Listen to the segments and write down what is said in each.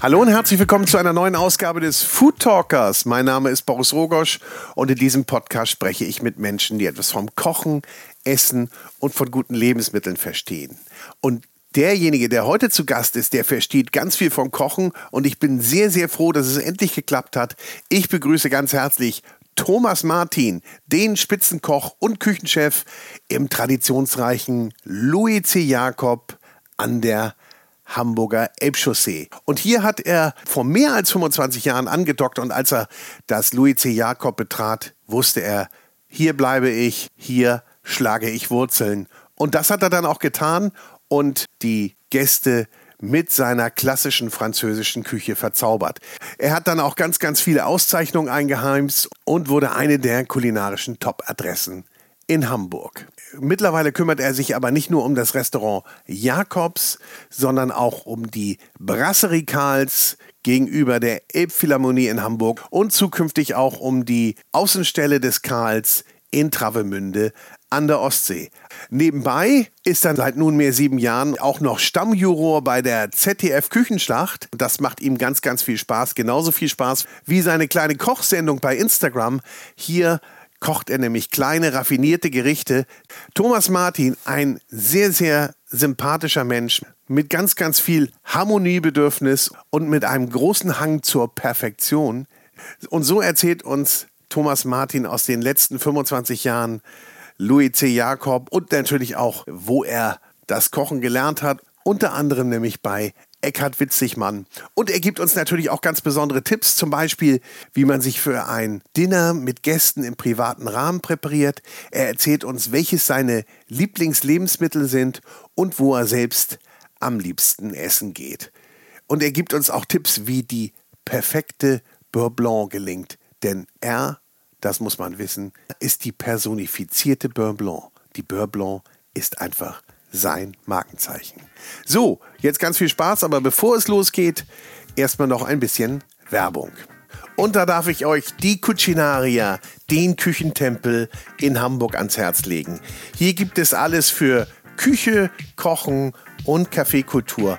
Hallo und herzlich willkommen zu einer neuen Ausgabe des Food Talkers. Mein Name ist Boris Rogosch und in diesem Podcast spreche ich mit Menschen, die etwas vom Kochen, Essen und von guten Lebensmitteln verstehen. Und derjenige, der heute zu Gast ist, der versteht ganz viel vom Kochen und ich bin sehr, sehr froh, dass es endlich geklappt hat. Ich begrüße ganz herzlich Thomas Martin, den Spitzenkoch und Küchenchef im traditionsreichen Louis C. Jakob an der Hamburger Elbchaussee. Und hier hat er vor mehr als 25 Jahren angedockt und als er das Louis C. Jakob betrat, wusste er, hier bleibe ich, hier schlage ich Wurzeln. Und das hat er dann auch getan und die Gäste mit seiner klassischen französischen Küche verzaubert. Er hat dann auch ganz, ganz viele Auszeichnungen eingeheimst und wurde eine der kulinarischen Top-Adressen in Hamburg. Mittlerweile kümmert er sich aber nicht nur um das Restaurant Jakobs, sondern auch um die Brasserie Karls gegenüber der Elbphilharmonie in Hamburg und zukünftig auch um die Außenstelle des Karls in Travemünde an der Ostsee. Nebenbei ist er seit nunmehr sieben Jahren auch noch Stammjuror bei der ZDF Küchenschlacht. Das macht ihm ganz, ganz viel Spaß. Genauso viel Spaß wie seine kleine Kochsendung bei Instagram. Hier kocht er nämlich kleine, raffinierte Gerichte. Thomas Martin, ein sehr, sehr sympathischer Mensch mit ganz, ganz viel Harmoniebedürfnis und mit einem großen Hang zur Perfektion. Und so erzählt uns Thomas Martin aus den letzten 25 Jahren Louis C. Jakob und natürlich auch, wo er das Kochen gelernt hat. Unter anderem nämlich bei Eckhard Witzigmann. Und er gibt uns natürlich auch ganz besondere Tipps, zum Beispiel, wie man sich für ein Dinner mit Gästen im privaten Rahmen präpariert. Er erzählt uns, welches seine Lieblingslebensmittel sind und wo er selbst am liebsten essen geht. Und er gibt uns auch Tipps, wie die perfekte Beurre Blanc gelingt. Denn er, das muss man wissen, ist die personifizierte Beurre Blanc. Die Beurre Blanc ist einfach sein Markenzeichen. So, jetzt ganz viel Spaß, aber bevor es losgeht, erstmal noch ein bisschen Werbung. Und da darf ich euch die Cucinaria, den Küchentempel in Hamburg ans Herz legen. Hier gibt es alles für Küche, Kochen und Kaffeekultur.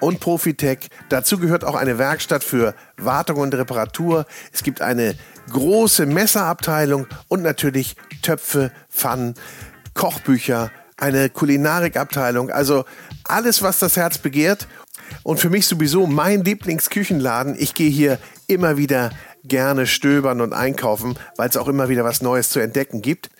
und Profitec. Dazu gehört auch eine Werkstatt für Wartung und Reparatur. Es gibt eine große Messerabteilung und natürlich Töpfe, Pfannen, Kochbücher, eine Kulinarikabteilung. Also alles, was das Herz begehrt. Und für mich sowieso mein Lieblingsküchenladen. Ich gehe hier immer wieder gerne stöbern und einkaufen, weil es auch immer wieder was Neues zu entdecken gibt.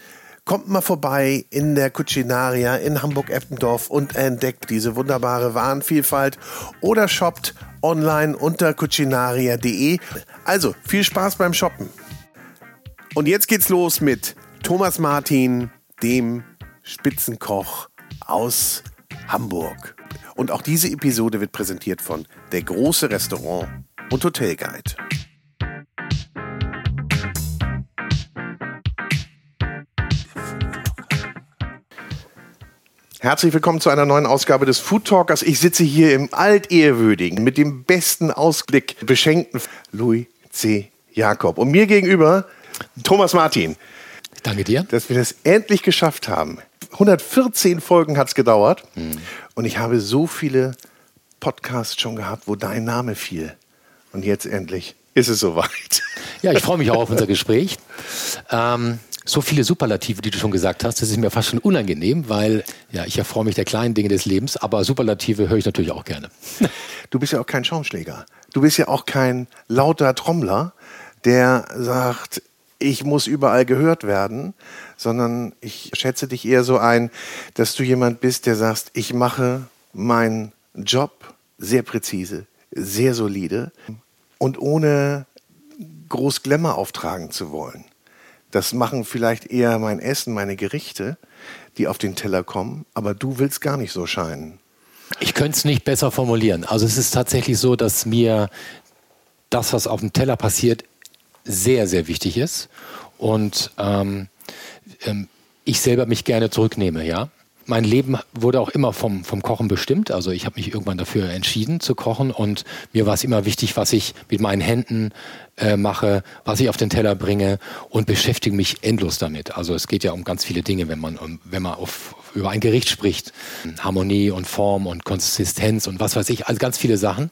Kommt mal vorbei in der Cucinaria in Hamburg-Eppendorf und entdeckt diese wunderbare Warenvielfalt oder shoppt online unter cucinaria.de. Also viel Spaß beim Shoppen. Und jetzt geht's los mit Thomas Martin, dem Spitzenkoch aus Hamburg. Und auch diese Episode wird präsentiert von Der große Restaurant und Hotelguide. Herzlich willkommen zu einer neuen Ausgabe des Food Talkers. Ich sitze hier im altehrwürdigen, mit dem besten Ausblick beschenkten Louis C. Jakob. Und mir gegenüber Thomas Martin. Danke dir. Dass wir das endlich geschafft haben. 114 Folgen hat es gedauert. Mhm. Und ich habe so viele Podcasts schon gehabt, wo dein Name fiel. Und jetzt endlich ist es soweit. Ja, ich freue mich auch auf unser Gespräch. Ähm, so viele Superlative, die du schon gesagt hast, das ist mir fast schon unangenehm, weil ja, ich erfreue mich der kleinen Dinge des Lebens, aber Superlative höre ich natürlich auch gerne. Du bist ja auch kein Schaumschläger. Du bist ja auch kein lauter Trommler, der sagt, ich muss überall gehört werden, sondern ich schätze dich eher so ein, dass du jemand bist, der sagst, ich mache meinen Job sehr präzise, sehr solide und ohne groß Glamour auftragen zu wollen. Das machen vielleicht eher mein Essen, meine Gerichte, die auf den Teller kommen, aber du willst gar nicht so scheinen. Ich könnte es nicht besser formulieren. Also es ist tatsächlich so, dass mir das, was auf dem Teller passiert, sehr, sehr wichtig ist. Und ähm, ähm, ich selber mich gerne zurücknehme, ja. Mein Leben wurde auch immer vom, vom Kochen bestimmt. Also ich habe mich irgendwann dafür entschieden zu kochen und mir war es immer wichtig, was ich mit meinen Händen äh, mache, was ich auf den Teller bringe und beschäftige mich endlos damit. Also es geht ja um ganz viele Dinge, wenn man, wenn man auf, über ein Gericht spricht. Harmonie und Form und Konsistenz und was weiß ich, also ganz viele Sachen.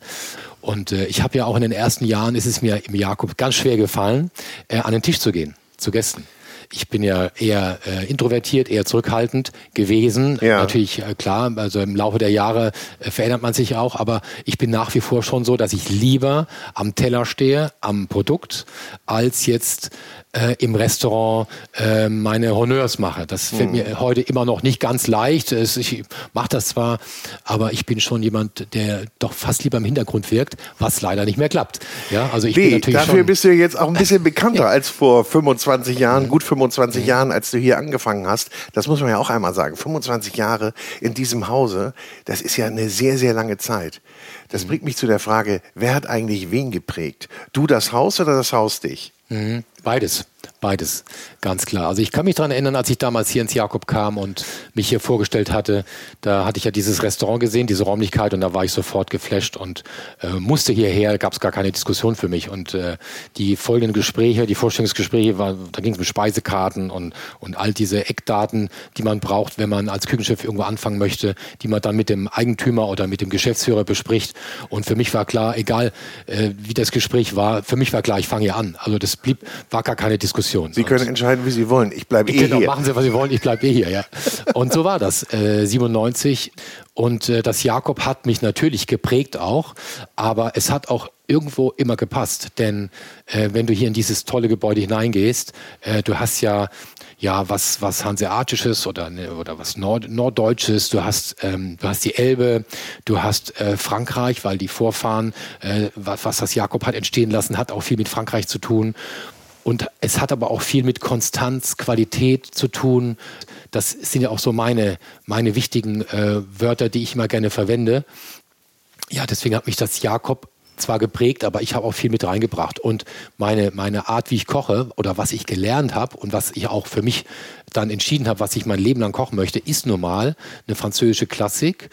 Und äh, ich habe ja auch in den ersten Jahren, ist es mir im Jakob ganz schwer gefallen, äh, an den Tisch zu gehen, zu Gästen. Ich bin ja eher äh, introvertiert, eher zurückhaltend gewesen. Ja. Natürlich, äh, klar, also im Laufe der Jahre äh, verändert man sich auch, aber ich bin nach wie vor schon so, dass ich lieber am Teller stehe, am Produkt, als jetzt äh, im Restaurant äh, meine Honneurs mache. Das fällt mhm. mir heute immer noch nicht ganz leicht. Es, ich mache das zwar, aber ich bin schon jemand, der doch fast lieber im Hintergrund wirkt, was leider nicht mehr klappt. Ja, also ich nee, bin natürlich dafür schon, bist du jetzt auch ein bisschen bekannter als vor 25 Jahren, gut 25 mhm. Jahren, als du hier angefangen hast. Das muss man ja auch einmal sagen. 25 Jahre in diesem Hause, das ist ja eine sehr, sehr lange Zeit. Das mhm. bringt mich zu der Frage, wer hat eigentlich wen geprägt? Du das Haus oder das Haus dich? Mhm. Beides. Beides, ganz klar. Also ich kann mich daran erinnern, als ich damals hier ins Jakob kam und mich hier vorgestellt hatte, da hatte ich ja dieses Restaurant gesehen, diese Räumlichkeit und da war ich sofort geflasht und äh, musste hierher, gab es gar keine Diskussion für mich. Und äh, die folgenden Gespräche, die Vorstellungsgespräche, war, da ging es mit Speisekarten und, und all diese Eckdaten, die man braucht, wenn man als Küchenchef irgendwo anfangen möchte, die man dann mit dem Eigentümer oder mit dem Geschäftsführer bespricht. Und für mich war klar, egal äh, wie das Gespräch war, für mich war klar, ich fange hier an. Also das blieb, war gar keine Diskussion. Diskussion. Sie können entscheiden, wie Sie wollen. Ich bleibe eh genau, hier. Machen Sie, was Sie wollen. Ich bleibe eh hier. Ja. Und so war das. Äh, 97. Und äh, das Jakob hat mich natürlich geprägt auch, aber es hat auch irgendwo immer gepasst. Denn äh, wenn du hier in dieses tolle Gebäude hineingehst, äh, du hast ja ja was was hanseatisches oder ne, oder was Nord, norddeutsches. Du hast ähm, du hast die Elbe, du hast äh, Frankreich, weil die Vorfahren äh, was, was das Jakob hat entstehen lassen, hat auch viel mit Frankreich zu tun. Und es hat aber auch viel mit Konstanz, Qualität zu tun. Das sind ja auch so meine, meine wichtigen äh, Wörter, die ich immer gerne verwende. Ja, deswegen hat mich das Jakob zwar geprägt, aber ich habe auch viel mit reingebracht. Und meine, meine Art, wie ich koche oder was ich gelernt habe und was ich auch für mich dann entschieden habe, was ich mein Leben lang kochen möchte, ist normal eine französische Klassik,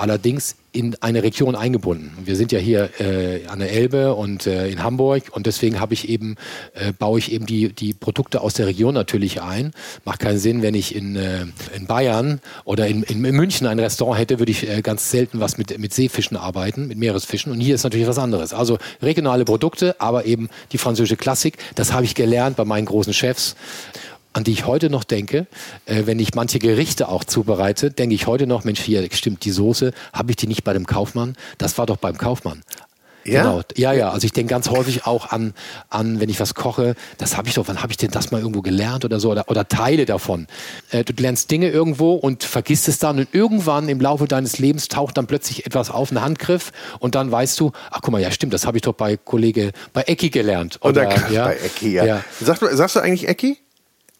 allerdings in eine Region eingebunden. Wir sind ja hier äh, an der Elbe und äh, in Hamburg und deswegen habe ich eben äh, baue ich eben die die Produkte aus der Region natürlich ein. Macht keinen Sinn, wenn ich in, äh, in Bayern oder in, in, München ein Restaurant hätte, würde ich äh, ganz selten was mit mit Seefischen arbeiten, mit Meeresfischen und hier ist natürlich was anderes. Also regionale Produkte, aber eben die französische Klassik. Das habe ich gelernt bei meinen großen Chefs an die ich heute noch denke, äh, wenn ich manche Gerichte auch zubereite, denke ich heute noch, Mensch, hier stimmt die Soße, habe ich die nicht bei dem Kaufmann? Das war doch beim Kaufmann. Ja? Genau. Ja, ja. Also ich denke ganz häufig auch an, an, wenn ich was koche, das habe ich doch, wann habe ich denn das mal irgendwo gelernt oder so oder, oder Teile davon. Äh, du lernst Dinge irgendwo und vergisst es dann und irgendwann im Laufe deines Lebens taucht dann plötzlich etwas auf, ein Handgriff und dann weißt du, ach guck mal, ja stimmt, das habe ich doch bei Kollege, bei Ecki gelernt. Oder, oder ja, bei Ecki, ja. ja. Sagst, du, sagst du eigentlich Ecki?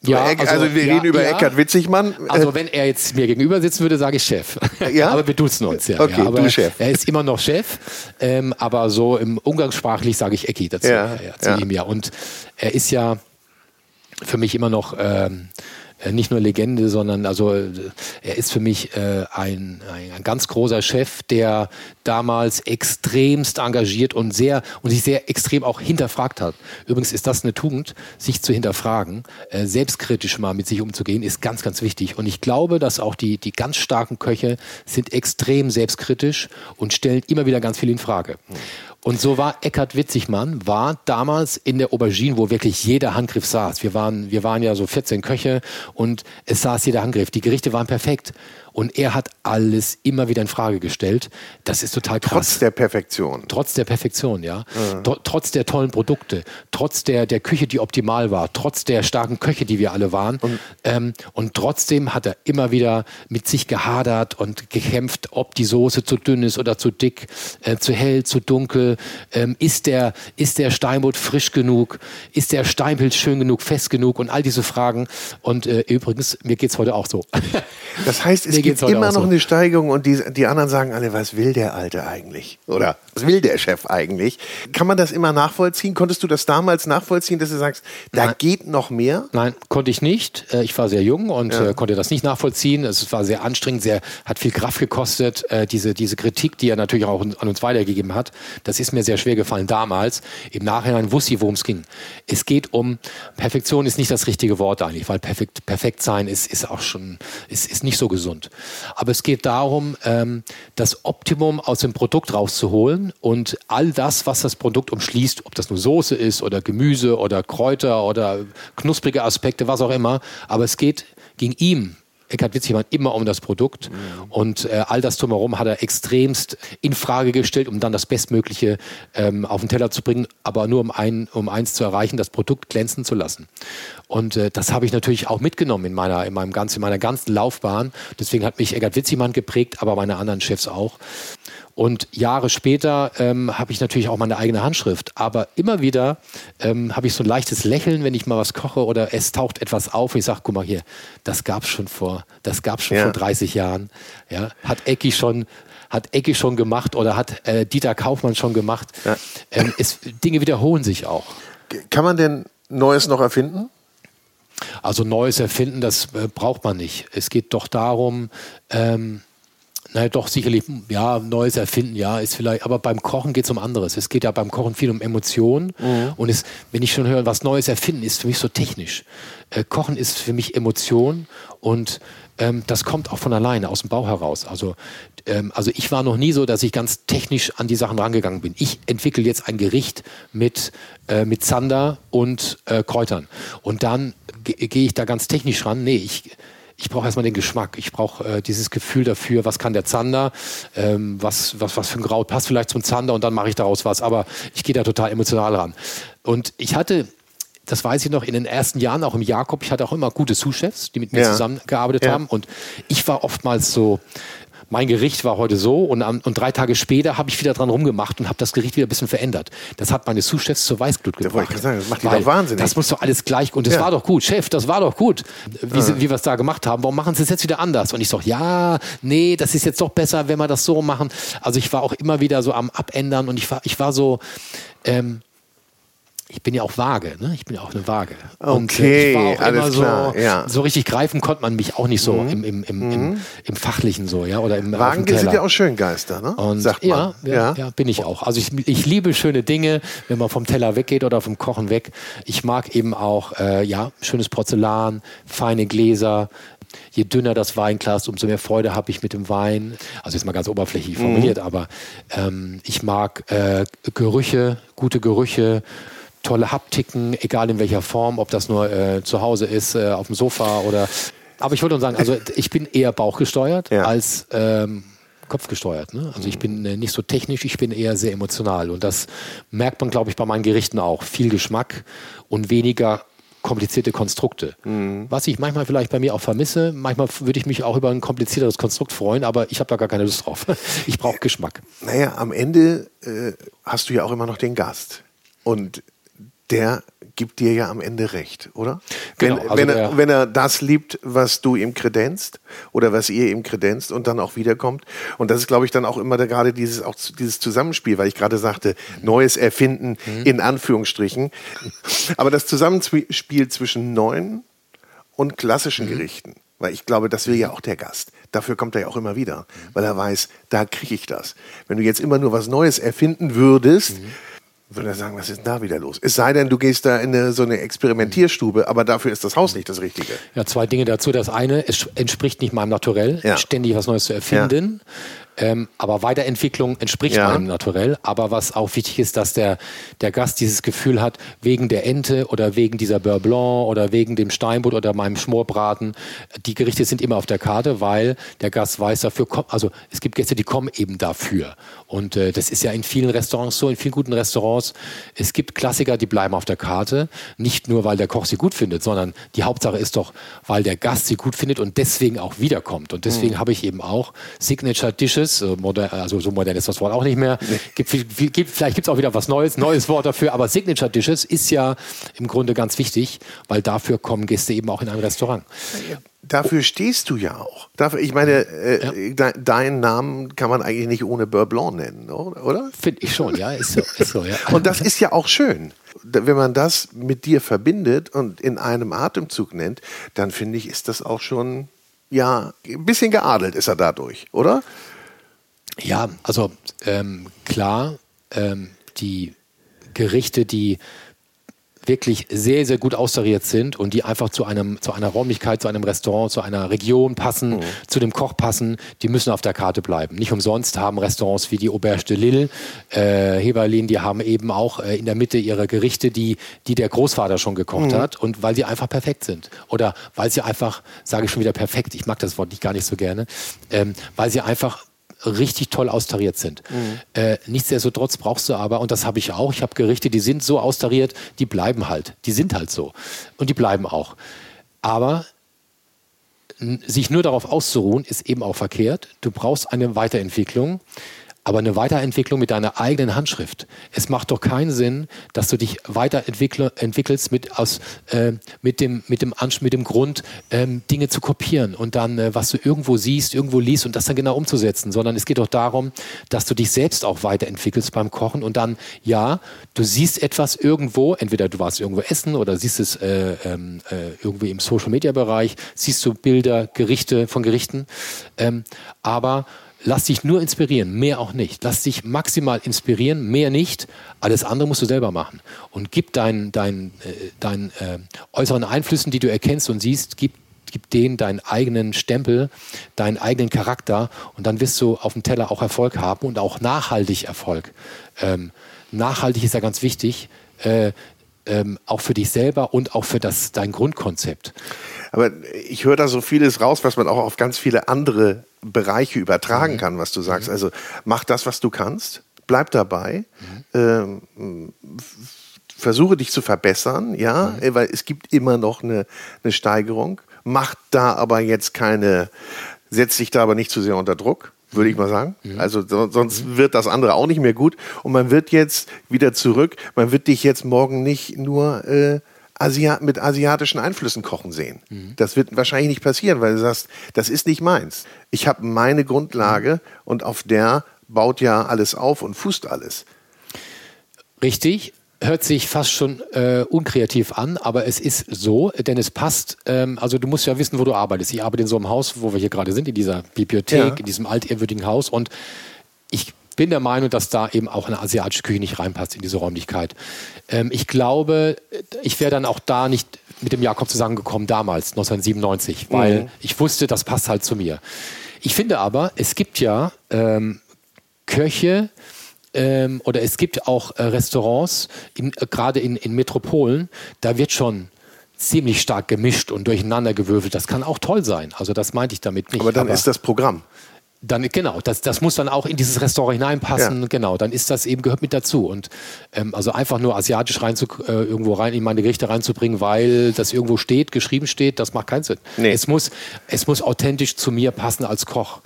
Ja, also, also, wir ja, reden über ja. Eckhard Witzigmann. Also wenn er jetzt mir gegenüber sitzen würde, sage ich Chef. Ja? aber wir duzen uns ja. Okay. Aber du Chef. Er ist immer noch Chef, ähm, aber so im Umgangssprachlich sage ich Ecki dazu ja, zu ihm ja. Und er ist ja für mich immer noch ähm, äh, nicht nur Legende, sondern also äh, er ist für mich äh, ein, ein, ganz großer Chef, der damals extremst engagiert und sehr und sich sehr extrem auch hinterfragt hat. Übrigens ist das eine Tugend, sich zu hinterfragen, äh, selbstkritisch mal mit sich umzugehen, ist ganz, ganz wichtig. Und ich glaube, dass auch die, die ganz starken Köche sind extrem selbstkritisch und stellen immer wieder ganz viel in Frage. Mhm. Und so war Eckhard Witzigmann, war damals in der Aubergine, wo wirklich jeder Handgriff saß. Wir waren, wir waren ja so 14 Köche und es saß jeder Handgriff. Die Gerichte waren perfekt. Und er hat alles immer wieder in Frage gestellt. Das ist total krass. Trotz der Perfektion. Trotz der Perfektion, ja. Mhm. Trotz der tollen Produkte, trotz der, der Küche, die optimal war, trotz der starken Köche, die wir alle waren. Und, ähm, und trotzdem hat er immer wieder mit sich gehadert und gekämpft, ob die Soße zu dünn ist oder zu dick, äh, zu hell, zu dunkel. Ähm, ist, der, ist der Steinbutt frisch genug? Ist der Steinpilz schön genug, fest genug? Und all diese Fragen. Und äh, übrigens, mir geht es heute auch so. Das heißt, es es gibt immer noch so. eine Steigerung und die, die anderen sagen alle, was will der Alte eigentlich? Oder was will der Chef eigentlich? Kann man das immer nachvollziehen? Konntest du das damals nachvollziehen, dass du sagst, da Nein. geht noch mehr? Nein, konnte ich nicht. Äh, ich war sehr jung und ja. Äh, konnte das nicht nachvollziehen. Es war sehr anstrengend, sehr, hat viel Kraft gekostet. Äh, diese, diese Kritik, die er natürlich auch an uns weitergegeben hat, das ist mir sehr schwer gefallen damals. Im Nachhinein wusste ich, worum es ging. Es geht um, Perfektion ist nicht das richtige Wort eigentlich, weil perfekt, perfekt sein ist, ist auch schon, ist, ist nicht so gesund. Aber es geht darum, ähm, das Optimum aus dem Produkt rauszuholen und all das, was das Produkt umschließt, ob das nur Soße ist oder Gemüse oder Kräuter oder knusprige Aspekte, was auch immer. Aber es geht ging ihm Eckhard Witzigmann immer um das Produkt mhm. und äh, all das drumherum hat er extremst in Frage gestellt, um dann das Bestmögliche ähm, auf den Teller zu bringen, aber nur um, ein, um eins zu erreichen, das Produkt glänzen zu lassen. Und äh, das habe ich natürlich auch mitgenommen in meiner, in meinem ganzen, in meiner ganzen Laufbahn. Deswegen hat mich Eckhard Witzigmann geprägt, aber meine anderen Chefs auch. Und Jahre später ähm, habe ich natürlich auch meine eigene Handschrift. Aber immer wieder ähm, habe ich so ein leichtes Lächeln, wenn ich mal was koche oder es taucht etwas auf. Ich sage, guck mal hier, das gab es schon vor, das gab's schon ja. vor 30 Jahren. Ja, hat Ecki schon hat Ecki schon gemacht oder hat äh, Dieter Kaufmann schon gemacht. Ja. Ähm, es, Dinge wiederholen sich auch. Kann man denn Neues noch erfinden? Also Neues erfinden, das äh, braucht man nicht. Es geht doch darum, ähm, naja, doch, sicherlich, ja, Neues erfinden, ja, ist vielleicht, aber beim Kochen geht es um anderes. Es geht ja beim Kochen viel um Emotionen. Mhm. Und es, wenn ich schon höre, was Neues erfinden, ist für mich so technisch. Äh, Kochen ist für mich Emotion und ähm, das kommt auch von alleine, aus dem Bauch heraus. Also, ähm, also ich war noch nie so, dass ich ganz technisch an die Sachen rangegangen bin. Ich entwickle jetzt ein Gericht mit, äh, mit Zander und äh, Kräutern. Und dann gehe ich da ganz technisch ran. Nee, ich ich brauche erstmal den Geschmack. Ich brauche äh, dieses Gefühl dafür, was kann der Zander, ähm, was, was, was für ein Kraut passt vielleicht zum Zander und dann mache ich daraus was. Aber ich gehe da total emotional ran. Und ich hatte das weiß ich noch, in den ersten Jahren, auch im Jakob, ich hatte auch immer gute Sous-Chefs, die mit mir ja. zusammengearbeitet ja. haben. Und ich war oftmals so, mein Gericht war heute so und, und drei Tage später habe ich wieder dran rumgemacht und habe das Gericht wieder ein bisschen verändert. Das hat meine Sous-Chefs zur Weißglut gebracht. Ja, sagen, das macht die doch wahnsinnig. Das muss doch alles gleich und das ja. war doch gut, Chef, das war doch gut, wie, ja. wie wir es da gemacht haben. Warum machen Sie es jetzt wieder anders? Und ich sage, ja, nee, das ist jetzt doch besser, wenn wir das so machen. Also ich war auch immer wieder so am Abändern und ich war, ich war so, ähm, ich bin ja auch vage, ne? Ich bin ja auch eine Waage. Und okay, äh, ich war auch immer klar, so, ja. so richtig greifen konnte man mich auch nicht so mhm. im, im, im, mhm. im, im, Fachlichen so, ja, oder im Wagen sind ja auch schön Geister, ne? Und Sagt man. Ja, ja, ja. ja bin ich auch. Also ich, ich liebe schöne Dinge, wenn man vom Teller weggeht oder vom Kochen weg. Ich mag eben auch, äh, ja, schönes Porzellan, feine Gläser, je dünner das Weinglas, umso mehr Freude habe ich mit dem Wein. Also jetzt mal ganz oberflächlich formuliert, mhm. aber ähm, ich mag äh, Gerüche, gute Gerüche tolle Haptiken, egal in welcher Form, ob das nur äh, zu Hause ist, äh, auf dem Sofa oder. Aber ich wollte nur sagen, also ich bin eher bauchgesteuert ja. als ähm, kopfgesteuert. Ne? Also ich bin äh, nicht so technisch, ich bin eher sehr emotional. Und das merkt man, glaube ich, bei meinen Gerichten auch. Viel Geschmack und weniger komplizierte Konstrukte. Mhm. Was ich manchmal vielleicht bei mir auch vermisse, manchmal würde ich mich auch über ein komplizierteres Konstrukt freuen, aber ich habe da gar keine Lust drauf. Ich brauche Geschmack. Naja, am Ende äh, hast du ja auch immer noch den Gast. Und der gibt dir ja am Ende recht, oder? Genau, wenn, also wenn, er, wenn er das liebt, was du ihm kredenzt oder was ihr ihm kredenzt und dann auch wiederkommt. Und das ist, glaube ich, dann auch immer da gerade dieses, auch dieses Zusammenspiel, weil ich gerade sagte, neues Erfinden mhm. in Anführungsstrichen. Aber das Zusammenspiel zwischen neuen und klassischen mhm. Gerichten. Weil ich glaube, das will ja auch der Gast. Dafür kommt er ja auch immer wieder, weil er weiß, da kriege ich das. Wenn du jetzt immer nur was Neues erfinden würdest, mhm würde er sagen, was ist denn da wieder los? Es sei denn, du gehst da in eine, so eine Experimentierstube, aber dafür ist das Haus nicht das Richtige. Ja, zwei Dinge dazu. Das eine, es entspricht nicht meinem Naturell, ja. ständig was Neues zu erfinden. Ja. Ähm, aber Weiterentwicklung entspricht ja. meinem Naturell. Aber was auch wichtig ist, dass der, der Gast dieses Gefühl hat, wegen der Ente oder wegen dieser Beurre Blanc oder wegen dem Steinbutt oder meinem Schmorbraten, die Gerichte sind immer auf der Karte, weil der Gast weiß dafür, also es gibt Gäste, die kommen eben dafür. Und äh, das ist ja in vielen Restaurants so, in vielen guten Restaurants. Es gibt Klassiker, die bleiben auf der Karte. Nicht nur, weil der Koch sie gut findet, sondern die Hauptsache ist doch, weil der Gast sie gut findet und deswegen auch wiederkommt. Und deswegen mhm. habe ich eben auch Signature Dishes, äh, modern, also so modern ist das Wort auch nicht mehr. Nee. Gibt, gibt, vielleicht gibt es auch wieder was Neues, neues Wort dafür, aber Signature Dishes ist ja im Grunde ganz wichtig, weil dafür kommen Gäste eben auch in ein Restaurant. Dafür stehst du ja auch. Dafür, ich meine, äh, ja. de, deinen Namen kann man eigentlich nicht ohne Beurre Blanc nennen, oder? Finde ich schon, ja. Ist so, ist so, ja. Und das ist ja auch schön. Wenn man das mit dir verbindet und in einem Atemzug nennt, dann finde ich, ist das auch schon, ja, ein bisschen geadelt ist er dadurch, oder? Ja, also ähm, klar, ähm, die Gerichte, die wirklich sehr, sehr gut austariert sind und die einfach zu einem, zu einer Räumlichkeit, zu einem Restaurant, zu einer Region passen, mhm. zu dem Koch passen, die müssen auf der Karte bleiben. Nicht umsonst haben Restaurants wie die Auberge de Lille, äh, Heberlin, die haben eben auch äh, in der Mitte ihre Gerichte, die, die der Großvater schon gekocht mhm. hat und weil sie einfach perfekt sind. Oder weil sie einfach, sage ich schon wieder perfekt, ich mag das Wort nicht gar nicht so gerne, ähm, weil sie einfach richtig toll austariert sind. Mhm. Äh, nichtsdestotrotz brauchst du aber, und das habe ich auch, ich habe Gerichte, die sind so austariert, die bleiben halt. Die sind halt so. Und die bleiben auch. Aber sich nur darauf auszuruhen, ist eben auch verkehrt. Du brauchst eine Weiterentwicklung aber eine Weiterentwicklung mit deiner eigenen Handschrift. Es macht doch keinen Sinn, dass du dich weiterentwickelst mit, aus, äh, mit, dem, mit, dem, mit dem Grund, ähm, Dinge zu kopieren und dann, äh, was du irgendwo siehst, irgendwo liest und das dann genau umzusetzen, sondern es geht doch darum, dass du dich selbst auch weiterentwickelst beim Kochen und dann, ja, du siehst etwas irgendwo, entweder du warst irgendwo essen oder siehst es äh, ähm, äh, irgendwie im Social-Media-Bereich, siehst du Bilder, Gerichte von Gerichten, ähm, aber Lass dich nur inspirieren, mehr auch nicht. Lass dich maximal inspirieren, mehr nicht. Alles andere musst du selber machen. Und gib deinen dein, äh, dein, äh, äußeren Einflüssen, die du erkennst und siehst, gib, gib denen deinen eigenen Stempel, deinen eigenen Charakter und dann wirst du auf dem Teller auch Erfolg haben und auch nachhaltig Erfolg. Ähm, nachhaltig ist ja ganz wichtig. Äh, ähm, auch für dich selber und auch für das, dein Grundkonzept. Aber ich höre da so vieles raus, was man auch auf ganz viele andere Bereiche übertragen mhm. kann, was du sagst. Mhm. Also mach das, was du kannst, bleib dabei, mhm. ähm, versuche dich zu verbessern, ja, mhm. weil es gibt immer noch eine, eine Steigerung. Mach da aber jetzt keine, setz dich da aber nicht zu sehr unter Druck würde ich mal sagen. Mhm. Also sonst mhm. wird das andere auch nicht mehr gut. Und man wird jetzt wieder zurück, man wird dich jetzt morgen nicht nur äh, Asia mit asiatischen Einflüssen kochen sehen. Mhm. Das wird wahrscheinlich nicht passieren, weil du sagst, das ist nicht meins. Ich habe meine Grundlage mhm. und auf der baut ja alles auf und fußt alles. Richtig, hört sich fast schon äh, unkreativ an, aber es ist so, denn es passt. Ähm, also du musst ja wissen, wo du arbeitest. Ich arbeite in so einem Haus, wo wir hier gerade sind, in dieser Bibliothek, ja. in diesem altehrwürdigen Haus und ich bin der Meinung, dass da eben auch eine asiatische Küche nicht reinpasst in diese Räumlichkeit. Ähm, ich glaube, ich wäre dann auch da nicht mit dem Jakob zusammengekommen damals, 1997, weil mhm. ich wusste, das passt halt zu mir. Ich finde aber, es gibt ja ähm, Köche, ähm, oder es gibt auch äh, Restaurants, äh, gerade in, in Metropolen, da wird schon ziemlich stark gemischt und durcheinander gewürfelt. Das kann auch toll sein. Also das meinte ich damit nicht. Aber dann aber ist das Programm. Dann, genau, das, das muss dann auch in dieses Restaurant hineinpassen. Ja. Genau, dann ist das eben gehört mit dazu. Und ähm, also einfach nur asiatisch rein zu, äh, irgendwo rein in meine Gerichte reinzubringen, weil das irgendwo steht, geschrieben steht, das macht keinen Sinn. Nee. Es, muss, es muss authentisch zu mir passen als Koch.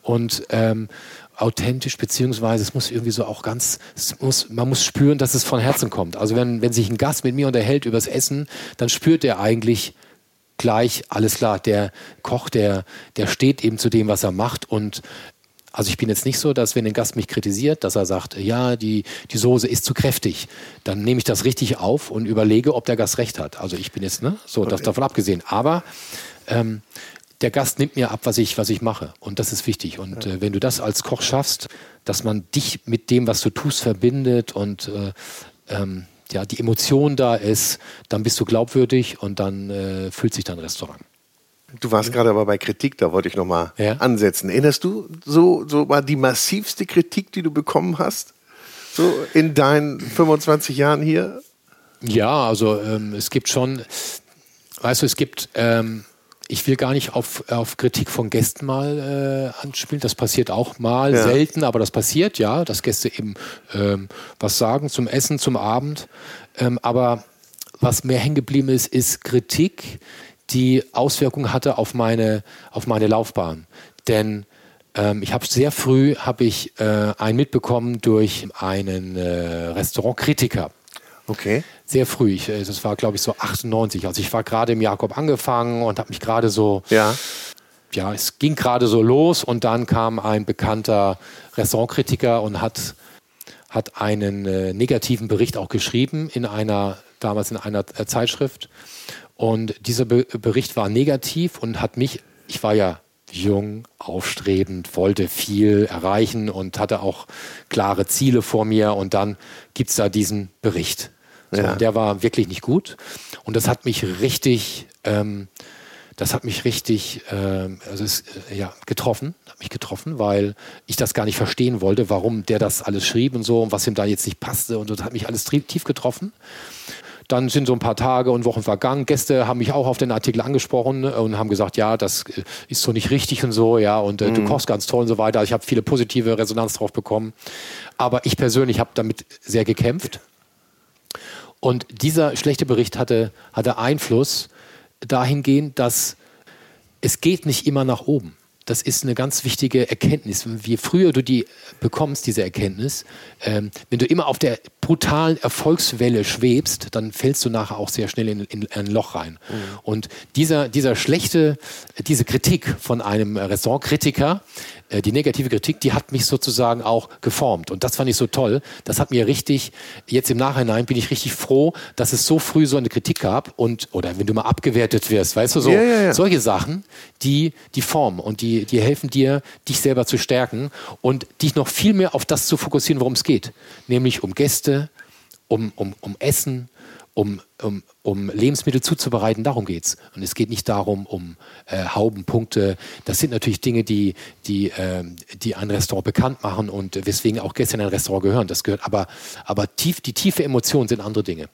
Und ähm, authentisch, beziehungsweise es muss irgendwie so auch ganz, es muss, man muss spüren, dass es von Herzen kommt. Also wenn, wenn sich ein Gast mit mir unterhält übers Essen, dann spürt er eigentlich, gleich, alles klar, der Koch, der, der steht eben zu dem, was er macht und also ich bin jetzt nicht so, dass wenn ein Gast mich kritisiert, dass er sagt, ja, die, die Soße ist zu kräftig, dann nehme ich das richtig auf und überlege, ob der Gast recht hat. Also ich bin jetzt, ne, so das davon abgesehen. Aber ähm, der Gast nimmt mir ab, was ich, was ich mache. Und das ist wichtig. Und äh, wenn du das als Koch schaffst, dass man dich mit dem, was du tust, verbindet und äh, ähm, ja, die Emotion da ist, dann bist du glaubwürdig und dann äh, fühlt sich dein Restaurant. Du warst gerade aber bei Kritik, da wollte ich nochmal ja? ansetzen. Erinnerst du so, so mal die massivste Kritik, die du bekommen hast? So in deinen 25 Jahren hier? Ja, also ähm, es gibt schon, weißt du, es gibt ähm, ich will gar nicht auf, auf Kritik von Gästen mal äh, anspielen. Das passiert auch mal, ja. selten, aber das passiert, ja, dass Gäste eben ähm, was sagen zum Essen, zum Abend. Ähm, aber was mir hängen geblieben ist, ist Kritik, die Auswirkungen hatte auf meine, auf meine Laufbahn. Denn Ähm, ich habe sehr früh habe ich äh, einen mitbekommen durch einen äh, Restaurantkritiker. Okay. Sehr früh. Ich, äh, das war, glaube ich, so 98. Also ich war gerade im Jakob angefangen und habe mich gerade so, Ja. ja, es ging gerade so los und dann kam ein bekannter Restaurantkritiker und hat, hat einen äh, negativen Bericht auch geschrieben in einer, damals in einer äh, Zeitschrift. Und dieser Be Bericht war negativ und hat mich, ich war ja jung, aufstrebend, wollte viel erreichen und hatte auch klare Ziele vor mir. Und dann gibt es da diesen Bericht. So, Ja. der war wirklich nicht gut. Und das hat mich richtig, ähm, das hat mich richtig ähm, also es, äh, ja, getroffen, hat mich getroffen, weil ich das gar nicht verstehen wollte, warum der das alles schrieb und so und was ihm da jetzt nicht passte. Und das hat mich alles tief getroffen. Dann sind so ein paar Tage und Wochen vergangen. Gäste haben mich auch auf den Artikel angesprochen und haben gesagt, ja, das äh, ist so nicht richtig und so, ja, und äh, du kochst ganz toll und so weiter. Ich habe viele positive Resonanz drauf bekommen. Aber ich persönlich habe damit sehr gekämpft. Und dieser schlechte Bericht hatte, hatte Einfluss dahingehend, dass es geht nicht immer nach oben. Das ist eine ganz wichtige Erkenntnis. Je früher du die bekommst, diese Erkenntnis, ähm, wenn du immer auf der brutalen Erfolgswelle schwebst, dann fällst du nachher auch sehr schnell in, in ein Loch rein. Und dieser, dieser schlechte, diese Kritik von einem Restaurantkritiker, äh, die negative Kritik, die hat mich sozusagen auch geformt. Und das fand ich so toll. Das hat mir richtig, jetzt im Nachhinein bin ich richtig froh, dass es so früh so eine Kritik gab und, oder wenn du mal abgewertet wirst, weißt du, so, Ja, ja, ja. solche Sachen, die, die formen und die, die helfen dir, dich selber zu stärken und dich noch viel mehr auf das zu fokussieren, worum es geht. Nämlich um Gäste, um, um, um Essen, um, um, um Lebensmittel zuzubereiten, darum geht's. Und es geht nicht darum, um äh, Haubenpunkte. Das sind natürlich Dinge, die, die, ähm, die ein Restaurant bekannt machen und weswegen auch Gäste in ein Restaurant gehören. Das gehört, aber, aber tief, die tiefe Emotion sind andere Dinge.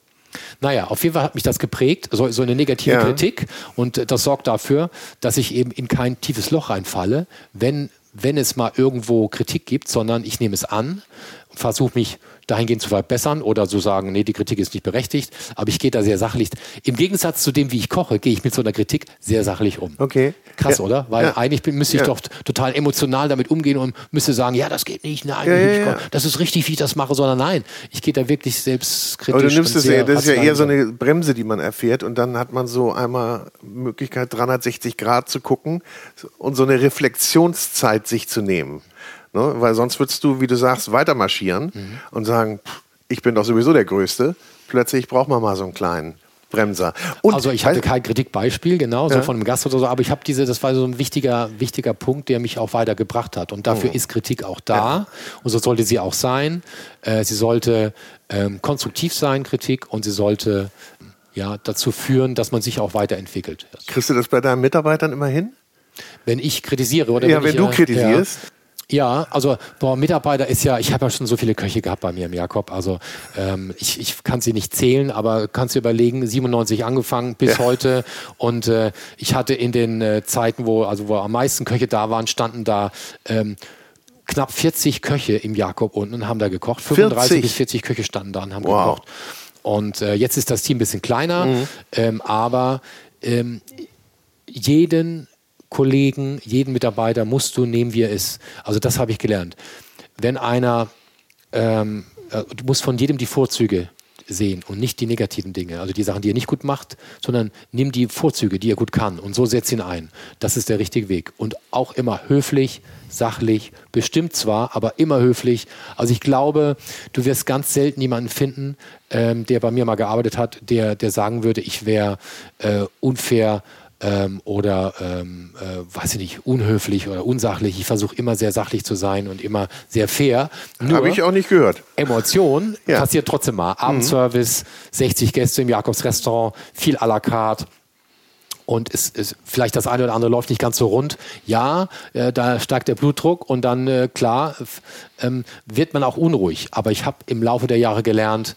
Naja, auf jeden Fall hat mich das geprägt, so, so eine negative Ja. Kritik. Und äh, das sorgt dafür, dass ich eben in kein tiefes Loch reinfalle, wenn, wenn es mal irgendwo Kritik gibt, sondern ich nehme es an, versuche mich dahingehend zu verbessern oder zu sagen, nee, die Kritik ist nicht berechtigt, aber ich gehe da sehr sachlich. Im Gegensatz zu dem, wie ich koche, gehe ich mit so einer Kritik sehr sachlich um. Okay. Krass, Ja. oder? Weil Ja. eigentlich bin- müsste ich Ja. doch total emotional damit umgehen und müsste sagen, ja, das geht nicht, nein, koch- das ist richtig, wie ich das mache, sondern nein, ich gehe da wirklich selbstkritisch. Aber du nimmst es ja, das ist ja eher so eine Bremse, die man erfährt und dann hat man so einmal Möglichkeit 360 Grad zu gucken und so eine Reflexionszeit sich zu nehmen. Ne? Weil sonst würdest du, wie du sagst, weiter marschieren Mhm. und sagen, pff, ich bin doch sowieso der Größte. Plötzlich braucht man mal so einen kleinen Bremser. Und also ich hatte kein Kritikbeispiel, genau, so Ja. von einem Gast oder so, aber ich habe diese, das war so ein wichtiger, wichtiger Punkt, der mich auch weitergebracht hat. Und dafür Oh. ist Kritik auch da. Und so sollte sie auch sein. Äh, sie sollte ähm, konstruktiv sein, Kritik, und sie sollte ja, dazu führen, dass man sich auch weiterentwickelt. kriegst du das bei deinen Mitarbeitern immer hin? Wenn ich kritisiere oder Ja, wenn, wenn ich, du äh, kritisierst. Ja. Ja, also boah, Mitarbeiter ist ja, ich habe ja schon so viele Köche gehabt bei mir im Jakob. Also ähm, ich, ich kann sie nicht zählen, aber kannst du überlegen, 97 angefangen bis Ja. heute. Und äh, ich hatte in den äh, Zeiten, wo also wo am meisten Köche da waren, standen da ähm, knapp 40 Köche im Jakob unten und haben da gekocht. 35 40? bis 40 Köche standen da und haben Wow. gekocht. Und äh, jetzt ist das Team ein bisschen kleiner, Mhm. ähm, aber ähm, jeden Kollegen, jeden Mitarbeiter musst du nehmen, wie er ist. Also das habe ich gelernt. Wenn einer, ähm, äh, du musst von jedem die Vorzüge sehen und nicht die negativen Dinge, also die Sachen, die er nicht gut macht, sondern nimm die Vorzüge, die er gut kann und so setz ihn ein. Das ist der richtige Weg. Und auch immer höflich, sachlich, bestimmt zwar, aber immer höflich. Also ich glaube, du wirst ganz selten jemanden finden, ähm, der bei mir mal gearbeitet hat, der, der sagen würde, ich wäre äh, unfair ähm, oder ähm, äh, weiß ich nicht, unhöflich oder unsachlich. Ich versuche immer sehr sachlich zu sein und immer sehr fair. Habe ich auch nicht gehört. Emotion Ja. passiert trotzdem mal. Abendservice, 60 Gäste im Jakobs Restaurant, viel à la carte. Und es ist vielleicht das eine oder andere läuft nicht ganz so rund. Ja, äh, da steigt der Blutdruck und dann, äh, klar, ähm, wird man auch unruhig. Aber ich habe im Laufe der Jahre gelernt,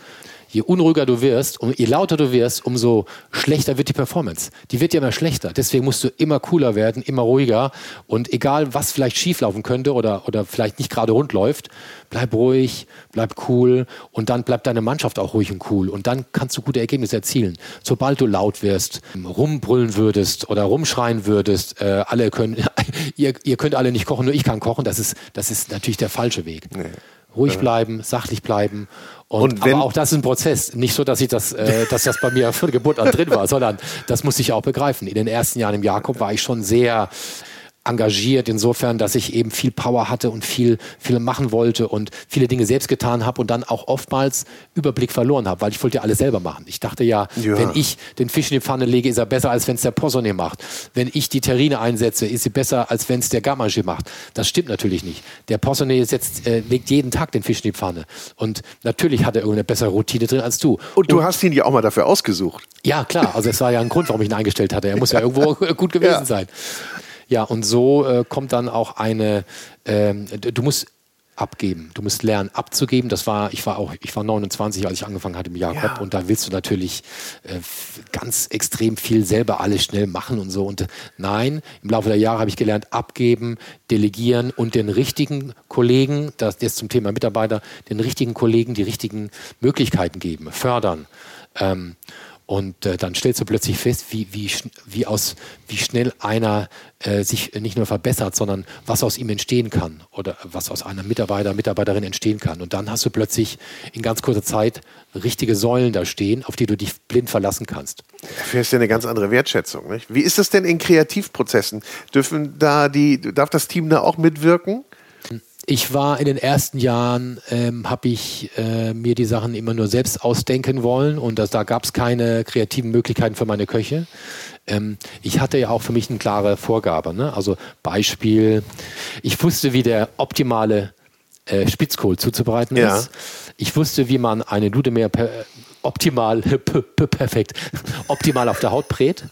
je unruhiger du wirst, um, je lauter du wirst, umso schlechter wird die Performance. Die wird ja immer schlechter. Deswegen musst du immer cooler werden, immer ruhiger. Und egal, was vielleicht schieflaufen könnte oder, oder vielleicht nicht gerade rund läuft, bleib ruhig, bleib cool und dann bleibt deine Mannschaft auch ruhig und cool. Und dann kannst du gute Ergebnisse erzielen. Sobald du laut wirst, rumbrüllen würdest oder rumschreien würdest, äh, alle können, ihr, ihr könnt alle nicht kochen, nur ich kann kochen, das ist, das ist natürlich der falsche Weg. Nee ruhig bleiben, sachlich bleiben. Und, und wenn, aber auch das ist ein Prozess. Nicht so, dass ich das, äh, dass das bei mir von Geburt an drin war, sondern das muss ich auch begreifen. In den ersten Jahren im Jakob war ich schon sehr engagiert, insofern, dass ich eben viel Power hatte und viel, viel machen wollte und viele Dinge selbst getan habe und dann auch oftmals Überblick verloren habe, weil ich wollte ja alles selber machen. Ich dachte ja, ja. wenn ich den Fisch in die Pfanne lege, ist er besser, als wenn es der Possone macht. Wenn ich die Terrine einsetze, ist sie besser, als wenn es der Gamage macht. Das stimmt natürlich nicht. Der Possone setzt, äh, legt jeden Tag den Fisch in die Pfanne. Und natürlich hat er irgendeine bessere Routine drin als du. Und du und, hast ihn ja auch mal dafür ausgesucht. Ja, klar. Also es war ja ein Grund, warum ich ihn eingestellt hatte. Er muss ja irgendwo gut gewesen ja. sein. Ja, und so äh, kommt dann auch eine, ähm, du musst abgeben. Du musst lernen abzugeben. Das war, ich war auch, ich war 29, als ich angefangen hatte im Jakob ja. und da willst du natürlich äh, ganz extrem viel selber alles schnell machen und so. Und äh, nein, im Laufe der Jahre habe ich gelernt, abgeben, delegieren und den richtigen Kollegen, das jetzt zum Thema Mitarbeiter, den richtigen Kollegen die richtigen Möglichkeiten geben, fördern. Ähm, und äh, dann stellst du plötzlich fest, wie, wie, wie, aus, wie schnell einer äh, sich nicht nur verbessert, sondern was aus ihm entstehen kann oder was aus einer Mitarbeiter, Mitarbeiterin entstehen kann. Und dann hast du plötzlich in ganz kurzer Zeit richtige Säulen da stehen, auf die du dich blind verlassen kannst. Dafür ist ja eine ganz andere Wertschätzung. Nicht? Wie ist das denn in Kreativprozessen? Dürfen da die, darf das Team da auch mitwirken? Ich war in den ersten Jahren, ähm, habe ich äh, mir die Sachen immer nur selbst ausdenken wollen und das, da gab es keine kreativen Möglichkeiten für meine Köche. Ähm, ich hatte ja auch für mich eine klare Vorgabe. Ne? Also Beispiel, ich wusste, wie der optimale äh, Spitzkohl zuzubereiten ja. ist. Ich wusste, wie man eine Ludemeer per, optimal, perfekt, optimal auf der Haut brät.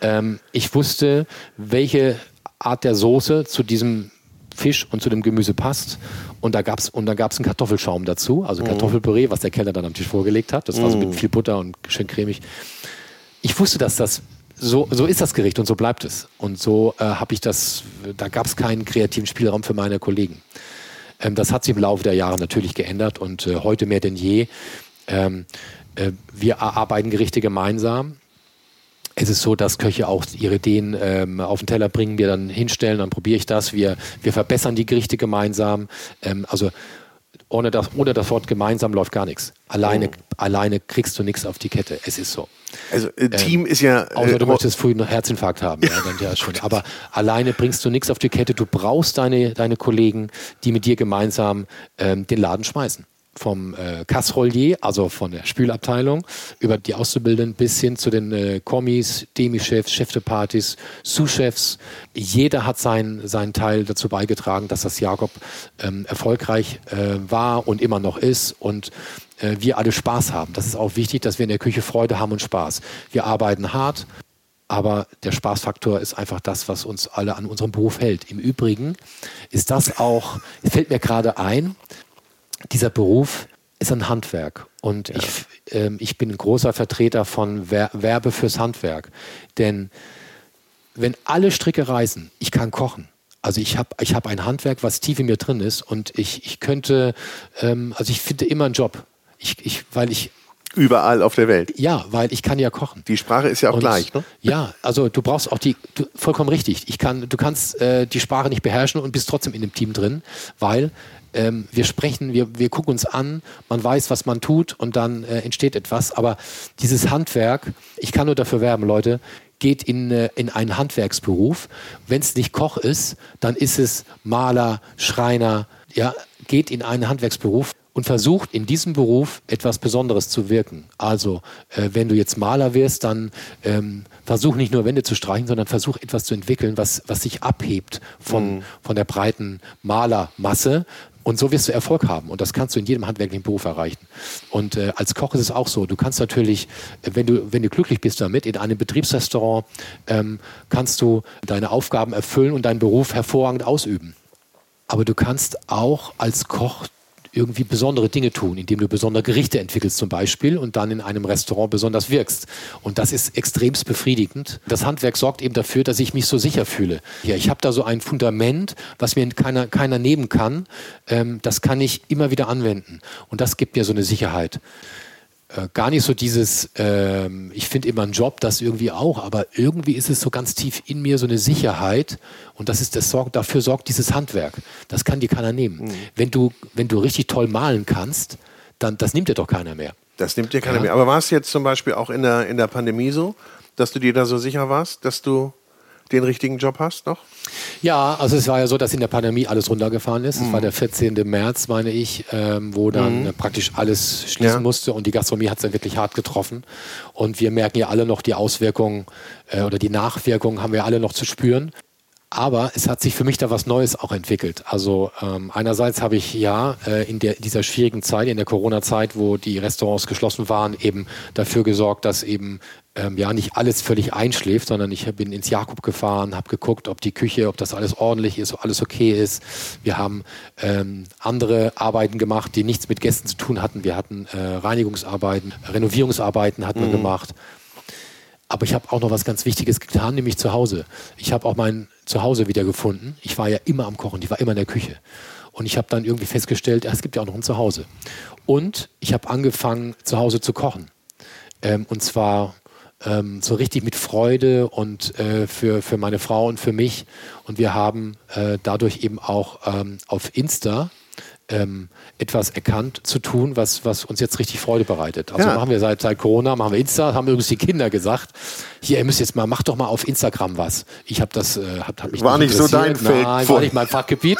Ähm, ich wusste, welche Art der Soße zu diesem Fisch und zu dem Gemüse passt. Und da gab es einen Kartoffelschaum dazu, also mhm. Kartoffelpüree, was der Kellner dann am Tisch vorgelegt hat. Das war so mit mhm. viel Butter und schön cremig. Ich wusste, dass das so, so ist das Gericht und so bleibt es. Und so äh, habe ich das, da gab es keinen kreativen Spielraum für meine Kollegen. Ähm, das hat sich im Laufe der Jahre natürlich geändert und äh, heute mehr denn je. Ähm, äh, wir erarbeiten Gerichte gemeinsam es ist so, dass Köche auch ihre Ideen ähm, auf den Teller bringen, wir dann hinstellen, dann probiere ich das. Wir, wir verbessern die Gerichte gemeinsam. Ähm, also ohne das, ohne das Wort gemeinsam läuft gar nichts. Alleine, oh. alleine kriegst du nichts auf die Kette. Es ist so. Also äh, Team ähm, ist ja. Äh, außer du möchtest früh einen Herzinfarkt haben. ja, dann, ja, schon. Aber alleine bringst du nichts auf die Kette. Du brauchst deine, deine Kollegen, die mit dir gemeinsam ähm, den Laden schmeißen vom äh, Kasserolier, also von der Spülabteilung, über die Auszubildenden bis hin zu den äh, Kommis, Demi-Chefs, Chef de Partys, Sous-Chefs. Jeder hat sein, seinen Teil dazu beigetragen, dass das Jakob ähm, erfolgreich äh, war und immer noch ist und äh, wir alle Spaß haben. Das ist auch wichtig, dass wir in der Küche Freude haben und Spaß. Wir arbeiten hart, aber der Spaßfaktor ist einfach das, was uns alle an unserem Beruf hält. Im Übrigen ist das auch, fällt mir gerade ein, dieser Beruf ist ein Handwerk. Und ja. ich, äh, ich bin ein großer Vertreter von Ver Werbe fürs Handwerk. Denn wenn alle Stricke reißen, ich kann kochen. Also ich habe ich hab ein Handwerk, was tief in mir drin ist und ich, ich könnte, ähm, also ich finde immer einen Job. Ich, ich, weil ich Überall auf der Welt. Ja, weil ich kann ja kochen. Die Sprache ist ja auch und, gleich, ne? Ja, also du brauchst auch die, du, vollkommen richtig. Ich kann, du kannst äh, die Sprache nicht beherrschen und bist trotzdem in dem Team drin, weil ähm, wir sprechen, wir, wir gucken uns an, man weiß, was man tut und dann äh, entsteht etwas. Aber dieses Handwerk, ich kann nur dafür werben, Leute, geht in, äh, in einen Handwerksberuf. Wenn es nicht Koch ist, dann ist es Maler, Schreiner, ja, geht in einen Handwerksberuf und versucht in diesem Beruf etwas Besonderes zu wirken. Also, äh, wenn du jetzt Maler wirst, dann ähm, versuch nicht nur Wände zu streichen, sondern versuch etwas zu entwickeln, was, was sich abhebt von, mhm. von der breiten Malermasse, und so wirst du Erfolg haben. Und das kannst du in jedem handwerklichen Beruf erreichen. Und äh, als Koch ist es auch so. Du kannst natürlich, wenn du, wenn du glücklich bist damit, in einem Betriebsrestaurant ähm, kannst du deine Aufgaben erfüllen und deinen Beruf hervorragend ausüben. Aber du kannst auch als Koch irgendwie besondere Dinge tun, indem du besondere Gerichte entwickelst zum Beispiel und dann in einem Restaurant besonders wirkst. Und das ist extremst befriedigend. Das Handwerk sorgt eben dafür, dass ich mich so sicher fühle. Ja, ich habe da so ein Fundament, was mir keiner, keiner nehmen kann. Ähm, das kann ich immer wieder anwenden. Und das gibt mir so eine Sicherheit äh, gar nicht so dieses, ähm, ich finde immer einen Job, das irgendwie auch, aber irgendwie ist es so ganz tief in mir so eine Sicherheit und das ist das sorgt, dafür sorgt dieses Handwerk. Das kann dir keiner nehmen. Mhm. Wenn du, wenn du richtig toll malen kannst, dann das nimmt dir doch keiner mehr. Das nimmt dir keiner ja. mehr. Aber war es jetzt zum Beispiel auch in der, in der Pandemie so, dass du dir da so sicher warst, dass du den richtigen Job hast noch? Ja, also es war ja so, dass in der Pandemie alles runtergefahren ist. Es mhm. war der 14. März, meine ich, ähm, wo dann mhm. praktisch alles schließen ja. musste und die Gastronomie hat es dann wirklich hart getroffen. Und wir merken ja alle noch die Auswirkungen äh, oder die Nachwirkungen haben wir alle noch zu spüren. Aber es hat sich für mich da was Neues auch entwickelt. Also ähm, einerseits habe ich ja äh, in der, dieser schwierigen Zeit, in der Corona-Zeit, wo die Restaurants geschlossen waren, eben dafür gesorgt, dass eben ähm, ja nicht alles völlig einschläft, sondern ich bin ins Jakob gefahren, habe geguckt, ob die Küche, ob das alles ordentlich ist, ob alles okay ist. Wir haben ähm, andere Arbeiten gemacht, die nichts mit Gästen zu tun hatten. Wir hatten äh, Reinigungsarbeiten, Renovierungsarbeiten hatten mhm. wir gemacht. Aber ich habe auch noch was ganz Wichtiges getan, nämlich zu Hause. Ich habe auch mein Zuhause wieder gefunden. Ich war ja immer am Kochen, ich war immer in der Küche. Und ich habe dann irgendwie festgestellt, es gibt ja auch noch ein Zuhause. Und ich habe angefangen, zu Hause zu kochen. Ähm, und zwar ähm, so richtig mit Freude und äh, für, für meine Frau und für mich. Und wir haben äh, dadurch eben auch ähm, auf Insta ähm, etwas erkannt zu tun, was, was uns jetzt richtig Freude bereitet. Also ja. machen wir seit, seit Corona, machen wir Insta, haben übrigens die Kinder gesagt, hier, ihr müsst jetzt mal, macht doch mal auf Instagram was. Ich habe das, äh, hab, hab mich War nicht so dein Feld. Nein, war nicht mein Fachgebiet.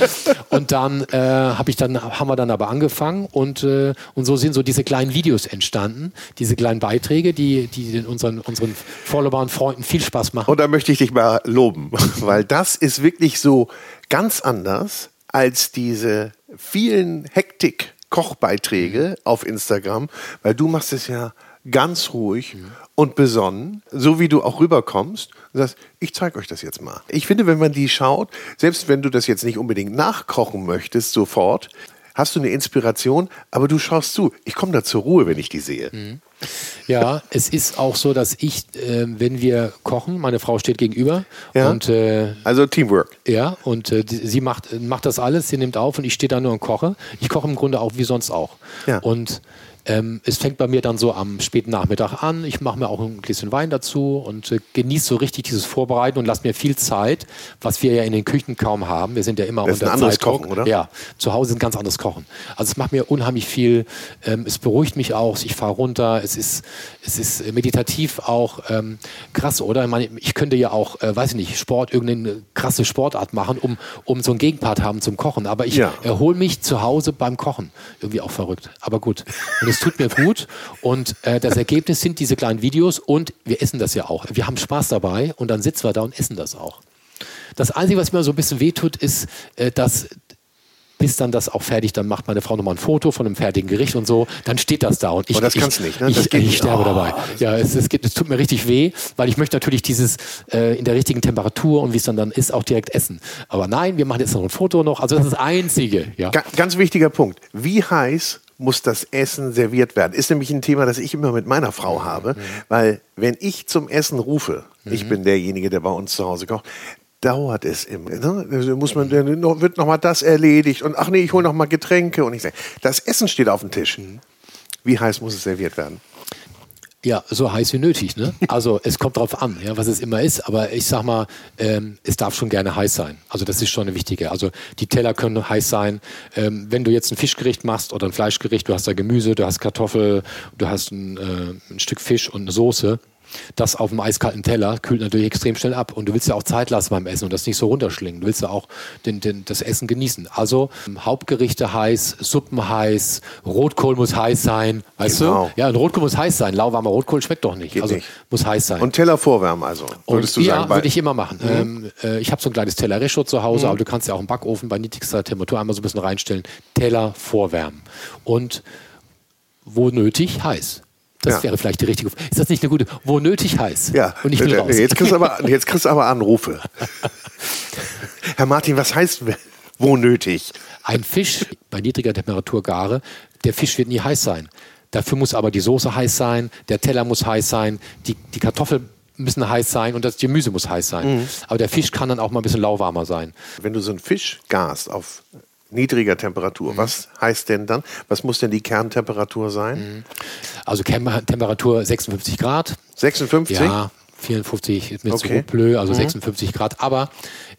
und dann äh, habe ich dann, haben wir dann aber angefangen und, äh, und so sind so diese kleinen Videos entstanden, diese kleinen Beiträge, die, die unseren, unseren Followern, Freunden viel Spaß machen. Und da möchte ich dich mal loben, weil das ist wirklich so ganz anders als diese vielen Hektik-Kochbeiträge auf Instagram, weil du machst es ja ganz ruhig mhm. und besonnen, so wie du auch rüberkommst und sagst, ich zeige euch das jetzt mal. Ich finde, wenn man die schaut, selbst wenn du das jetzt nicht unbedingt nachkochen möchtest sofort, hast du eine Inspiration, aber du schaust zu. Ich komme da zur Ruhe, wenn ich die sehe. Mhm. Ja, es ist auch so, dass ich, äh, wenn wir kochen, meine Frau steht gegenüber ja, und äh, also Teamwork. Ja, und äh, die, sie macht, macht das alles, sie nimmt auf und ich stehe da nur und koche. Ich koche im Grunde auch wie sonst auch. Ja. Und ähm, es fängt bei mir dann so am späten Nachmittag an. Ich mache mir auch ein Gläschen Wein dazu und äh, genieße so richtig dieses Vorbereiten und lasse mir viel Zeit, was wir ja in den Küchen kaum haben. Wir sind ja immer das unter ist ein anderes Kochen, oder? Ja, zu Hause ist ein ganz anderes Kochen. Also es macht mir unheimlich viel. Ähm, es beruhigt mich auch. Ich fahre runter. Es ist, es ist meditativ auch ähm, krass, oder? Ich, meine, ich könnte ja auch, äh, weiß ich nicht, Sport, irgendeine krasse Sportart machen, um, um so einen Gegenpart haben zum Kochen. Aber ich ja. erhole mich zu Hause beim Kochen. Irgendwie auch verrückt. Aber gut. Es tut mir gut. Und äh, das Ergebnis sind diese kleinen Videos und wir essen das ja auch. Wir haben Spaß dabei und dann sitzen wir da und essen das auch. Das Einzige, was mir so ein bisschen wehtut, ist, äh, dass bis dann das auch fertig, dann macht meine Frau nochmal ein Foto von einem fertigen Gericht und so, dann steht das da und ich, oh, das kannst ich, nicht, ne? ich, ich, ich sterbe oh, dabei. Ja, es, es, es, tut mir richtig weh, weil ich möchte natürlich dieses äh, in der richtigen Temperatur und wie es dann dann ist, auch direkt essen. Aber nein, wir machen jetzt noch ein Foto noch, also das ist das Einzige. Ja. Ganz wichtiger Punkt. Wie heiß muss das Essen serviert werden. Ist nämlich ein Thema, das ich immer mit meiner Frau habe, mhm. weil wenn ich zum Essen rufe, mhm. ich bin derjenige, der bei uns zu Hause kocht, dauert es immer. Ne? Also muss man, dann wird noch mal das erledigt und ach nee, ich hole noch mal Getränke und ich sage, das Essen steht auf dem Tisch. Mhm. Wie heiß muss es serviert werden? Ja, so heiß wie nötig. Ne? Also es kommt darauf an, ja, was es immer ist. Aber ich sag mal, ähm, es darf schon gerne heiß sein. Also das ist schon eine wichtige. Also die Teller können heiß sein. Ähm, wenn du jetzt ein Fischgericht machst oder ein Fleischgericht, du hast da Gemüse, du hast Kartoffel, du hast ein, äh, ein Stück Fisch und eine Soße das auf dem eiskalten Teller kühlt natürlich extrem schnell ab. Und du willst ja auch Zeit lassen beim Essen und das nicht so runterschlingen. Du willst ja auch den, den, das Essen genießen. Also Hauptgerichte heiß, Suppen heiß, Rotkohl muss heiß sein. Weißt genau. du? Ja, ein Rotkohl muss heiß sein. Lauwarmer Rotkohl schmeckt doch nicht. Geht also nicht. muss heiß sein. Und Teller vorwärmen also, würdest und, du sagen? Ja, würde ich immer machen. Mhm. Ähm, äh, ich habe so ein kleines Tellerrecho zu Hause, mhm. aber du kannst ja auch im Backofen bei niedrigster Temperatur einmal so ein bisschen reinstellen. Teller vorwärmen. Und wo nötig, heiß. Das ja. wäre vielleicht die richtige. Ist das nicht eine gute? Wo nötig heiß? Ja. Und ich bin raus. Jetzt kriegst du aber, jetzt kriegst aber Anrufe. Herr Martin, was heißt, wo nötig. Ein Fisch bei niedriger Temperatur gare, der Fisch wird nie heiß sein. Dafür muss aber die Soße heiß sein, der Teller muss heiß sein, die, die Kartoffel müssen heiß sein und das Gemüse muss heiß sein. Mhm. Aber der Fisch kann dann auch mal ein bisschen lauwarmer sein. Wenn du so einen Fisch garst auf niedriger Temperatur, mhm. was heißt denn dann? Was muss denn die Kerntemperatur sein? Mhm. Also Kerntemperatur 56 Grad. 56? Ja, 54 ist mir okay. zu blöd, also mhm. 56 Grad. Aber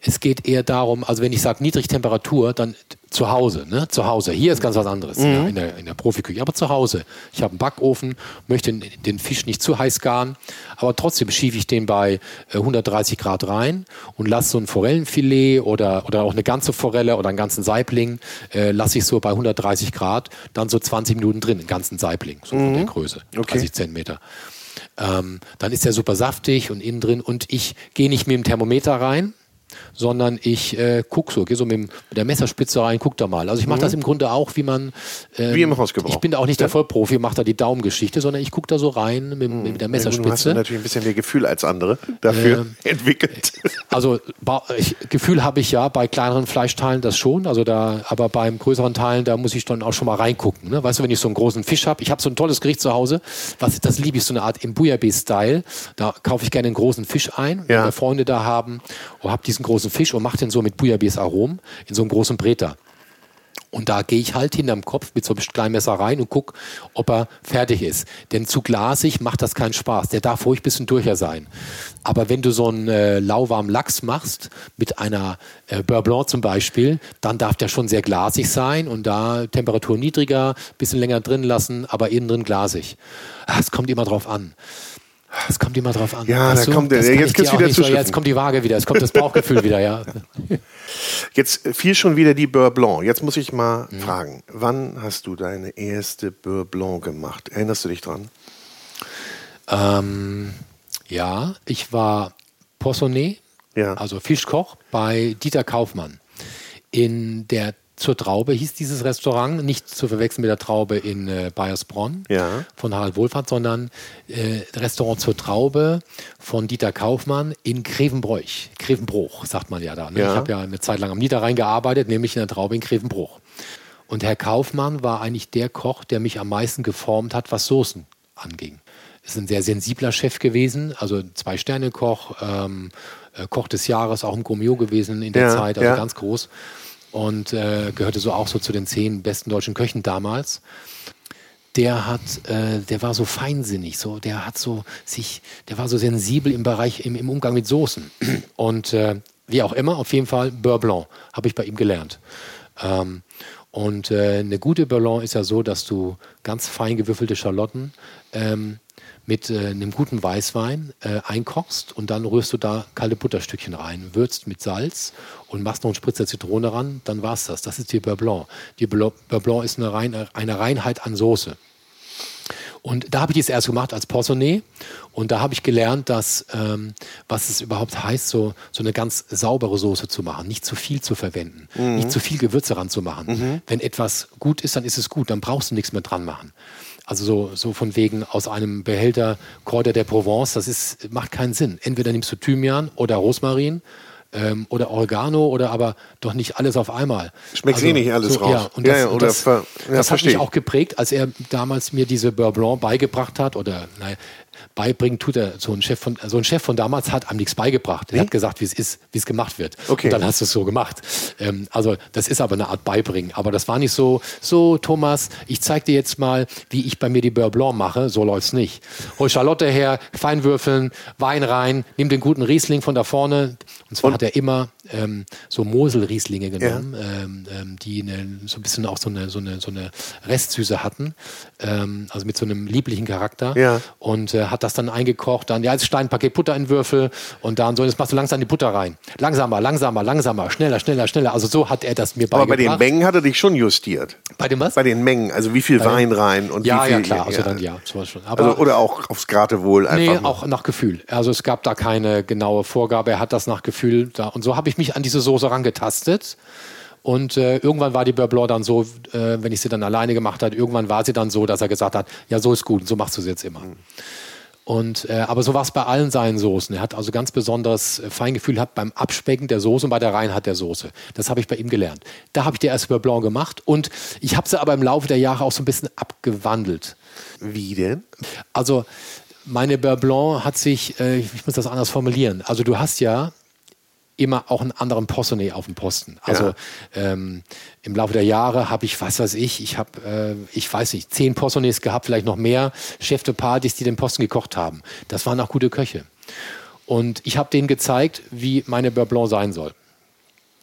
es geht eher darum, also wenn ich sage Niedrigtemperatur, dann zu Hause, ne? Zu Hause. Hier ist ganz was anderes, mhm. ja, in, der, in der Profiküche. Aber zu Hause. Ich habe einen Backofen, möchte den Fisch nicht zu heiß garen, aber trotzdem schiebe ich den bei 130 äh, Grad rein und lasse so ein Forellenfilet oder, oder auch eine ganze Forelle oder einen ganzen Saibling, äh, lasse ich so bei 130 Grad, dann so 20 Minuten drin, einen ganzen Saibling, so mhm. von der Größe, okay. 30 Zentimeter. Ähm, dann ist der super saftig und innen drin und ich gehe nicht mit dem Thermometer rein, sondern ich äh, gucke so, gehe so mit, mit, der Messerspitze rein, guck da mal. Also ich mache mhm. das im Grunde auch, wie man. Ähm, wie im Hausgebrauch. Ich bin da auch nicht der Vollprofi, mache da die Daumengeschichte, sondern ich gucke da so rein mit, mhm. mit der Messerspitze. Du hast natürlich ein bisschen mehr Gefühl als andere dafür ähm, entwickelt. Also ich, Gefühl habe ich ja bei kleineren Fleischteilen das schon, also da, aber beim größeren Teilen, da muss ich dann auch schon mal reingucken. Ne? Weißt du, wenn ich so einen großen Fisch habe, ich habe so ein tolles Gericht zu Hause, was, das liebe ich, so eine Art im Bouillabaisse-Style. Da kaufe ich gerne einen großen Fisch ein, ja. wenn wir Freunde da haben, und habe diesen großen Fisch und mache den so mit Bouillabaisse Arom in so einem großen Breter. Und da gehe ich halt hinterm Kopf mit so einem Kleinmesser rein und gucke, ob er fertig ist. Denn zu glasig macht das keinen Spaß. Der darf ruhig ein bisschen durcher sein. Aber wenn du so einen äh, lauwarmen Lachs machst, mit einer äh, Beurre Blanc zum Beispiel, dann darf der schon sehr glasig sein und da Temperatur niedriger, bisschen länger drin lassen, aber innen drin glasig. Ah, es kommt immer drauf an. Es kommt immer drauf an. Ja, da kommt der, jetzt geht's wieder zu. So, jetzt kommt die Waage wieder, es kommt das Bauchgefühl wieder, ja. Jetzt fiel schon wieder die Beurre Blanc. Jetzt muss ich mal mhm. fragen, wann hast du deine erste Beurre Blanc gemacht? Erinnerst du dich dran? Ähm, ja, ich war Poissonnet, ja. also Fischkoch bei Dieter Kaufmann in der zur Traube hieß dieses Restaurant, nicht zu verwechseln mit der Traube in äh, Bayersbronn ja. von Harald Wohlfahrt, sondern äh, Restaurant zur Traube von Dieter Kaufmann in Grevenbroich. Grevenbruch, sagt man ja da. Ne? Ja. Ich habe ja eine Zeit lang am Niederrhein gearbeitet, nämlich in der Traube in Grevenbruch. Und Herr Kaufmann war eigentlich der Koch, der mich am meisten geformt hat, was Soßen anging. Ist ein sehr sensibler Chef gewesen, also Zwei-Sterne-Koch, ähm, äh, Koch des Jahres, auch ein Gourmet gewesen in der ja, Zeit, also ganz groß und äh, gehörte so auch so zu den zehn besten deutschen Köchen damals. Der hat, äh, der war so feinsinnig, so, der hat so sich, der war so sensibel im Bereich, im, im Umgang mit Soßen. Und äh, wie auch immer, auf jeden Fall Beurre Blanc habe ich bei ihm gelernt. Ähm, und äh, eine gute Beurre Blanc ist ja so, dass du ganz fein gewürfelte Schalotten ähm, mit äh, einem guten Weißwein äh, einkochst und dann rührst du da kalte Butterstückchen rein, würzt mit Salz und machst noch einen Spritzer Zitrone ran, dann war's das. Das ist die Beurre Blanc. Die Beurre Blanc ist eine, Rein, eine Reinheit an Soße. Und da habe ich es erst gemacht als Poissonnet und da habe ich gelernt, dass ähm, was es überhaupt heißt, so, so eine ganz saubere Soße zu machen, nicht zu viel zu verwenden, mhm. nicht zu viel Gewürze ranzumachen. Mhm. Wenn etwas gut ist, dann ist es gut, dann brauchst du nichts mehr dran machen. Also so, so von wegen aus einem Behälter Kräuter der Provence, das ist, macht keinen Sinn. Entweder nimmst du Thymian oder Rosmarin ähm, oder Oregano oder aber doch nicht alles auf einmal. Schmeckt also, eh nicht alles so, raus. Ja, und das, ja, ja, das, ja, das hat mich auch geprägt, als er damals mir diese Beurre Blanc beigebracht hat oder nein, beibringen tut er. So ein Chef von, so ein Chef von damals hat einem nichts beigebracht. Er nee? hat gesagt, wie es ist, wie es gemacht wird. Okay. Und dann hast du es so gemacht. Ähm, also das ist aber eine Art Beibringen. Aber das war nicht so, so Thomas, ich zeig dir jetzt mal, wie ich bei mir die Beurre Blanc mache. So läuft's nicht. Hol Charlotte her, feinwürfeln, Wein rein, nimm den guten Riesling von da vorne. Und zwar Und? hat er immer ähm, so Mosel-Rieslinge genommen, ja. ähm, ähm, die eine, so ein bisschen auch so eine, so eine, so eine Restsüße hatten, ähm, also mit so einem lieblichen Charakter. Ja. Und äh, hat das dann eingekocht, dann, ja, jetzt Steinpaket Butter in Würfel und dann so, jetzt machst du langsam die Butter rein. Langsamer, langsamer, langsamer, schneller, schneller, schneller. Also so hat er das mir beigebracht. Aber bei den Mengen hat er dich schon justiert. Bei dem was? Bei den Mengen, also wie viel bei Wein rein und ja, wie viel. Ja, klar, also dann ja, sowas schon. Aber, also, oder auch aufs Gratewohl einfach. Nee, mal. auch nach Gefühl. Also es gab da keine genaue Vorgabe, er hat das nach Gefühl da. Und so habe ich mich an diese Soße rangetastet. Und äh, irgendwann war die Beurre Blanc dann so, äh, wenn ich sie dann alleine gemacht habe, irgendwann war sie dann so, dass er gesagt hat, ja, so ist gut, so machst du sie jetzt immer. Mhm. Und, äh, aber so war es bei allen seinen Soßen. Er hat also ganz besonderes äh, Feingefühl hat beim Abspecken der Soße und bei der Reinheit der Soße. Das habe ich bei ihm gelernt. Da habe ich die erste Beurre Blanc gemacht und ich habe sie aber im Laufe der Jahre auch so ein bisschen abgewandelt. Wie denn? Also meine Beurre Blanc hat sich, äh, ich muss das anders formulieren. Also du hast ja immer auch einen anderen Poissonnet auf dem Posten. Also ja. ähm, im Laufe der Jahre habe ich, was weiß ich, ich habe, äh, ich weiß nicht, zehn Poissonnets gehabt, vielleicht noch mehr Chef de Partys, die den Posten gekocht haben. Das waren auch gute Köche. Und ich habe denen gezeigt, wie meine Beurre Blanc sein soll.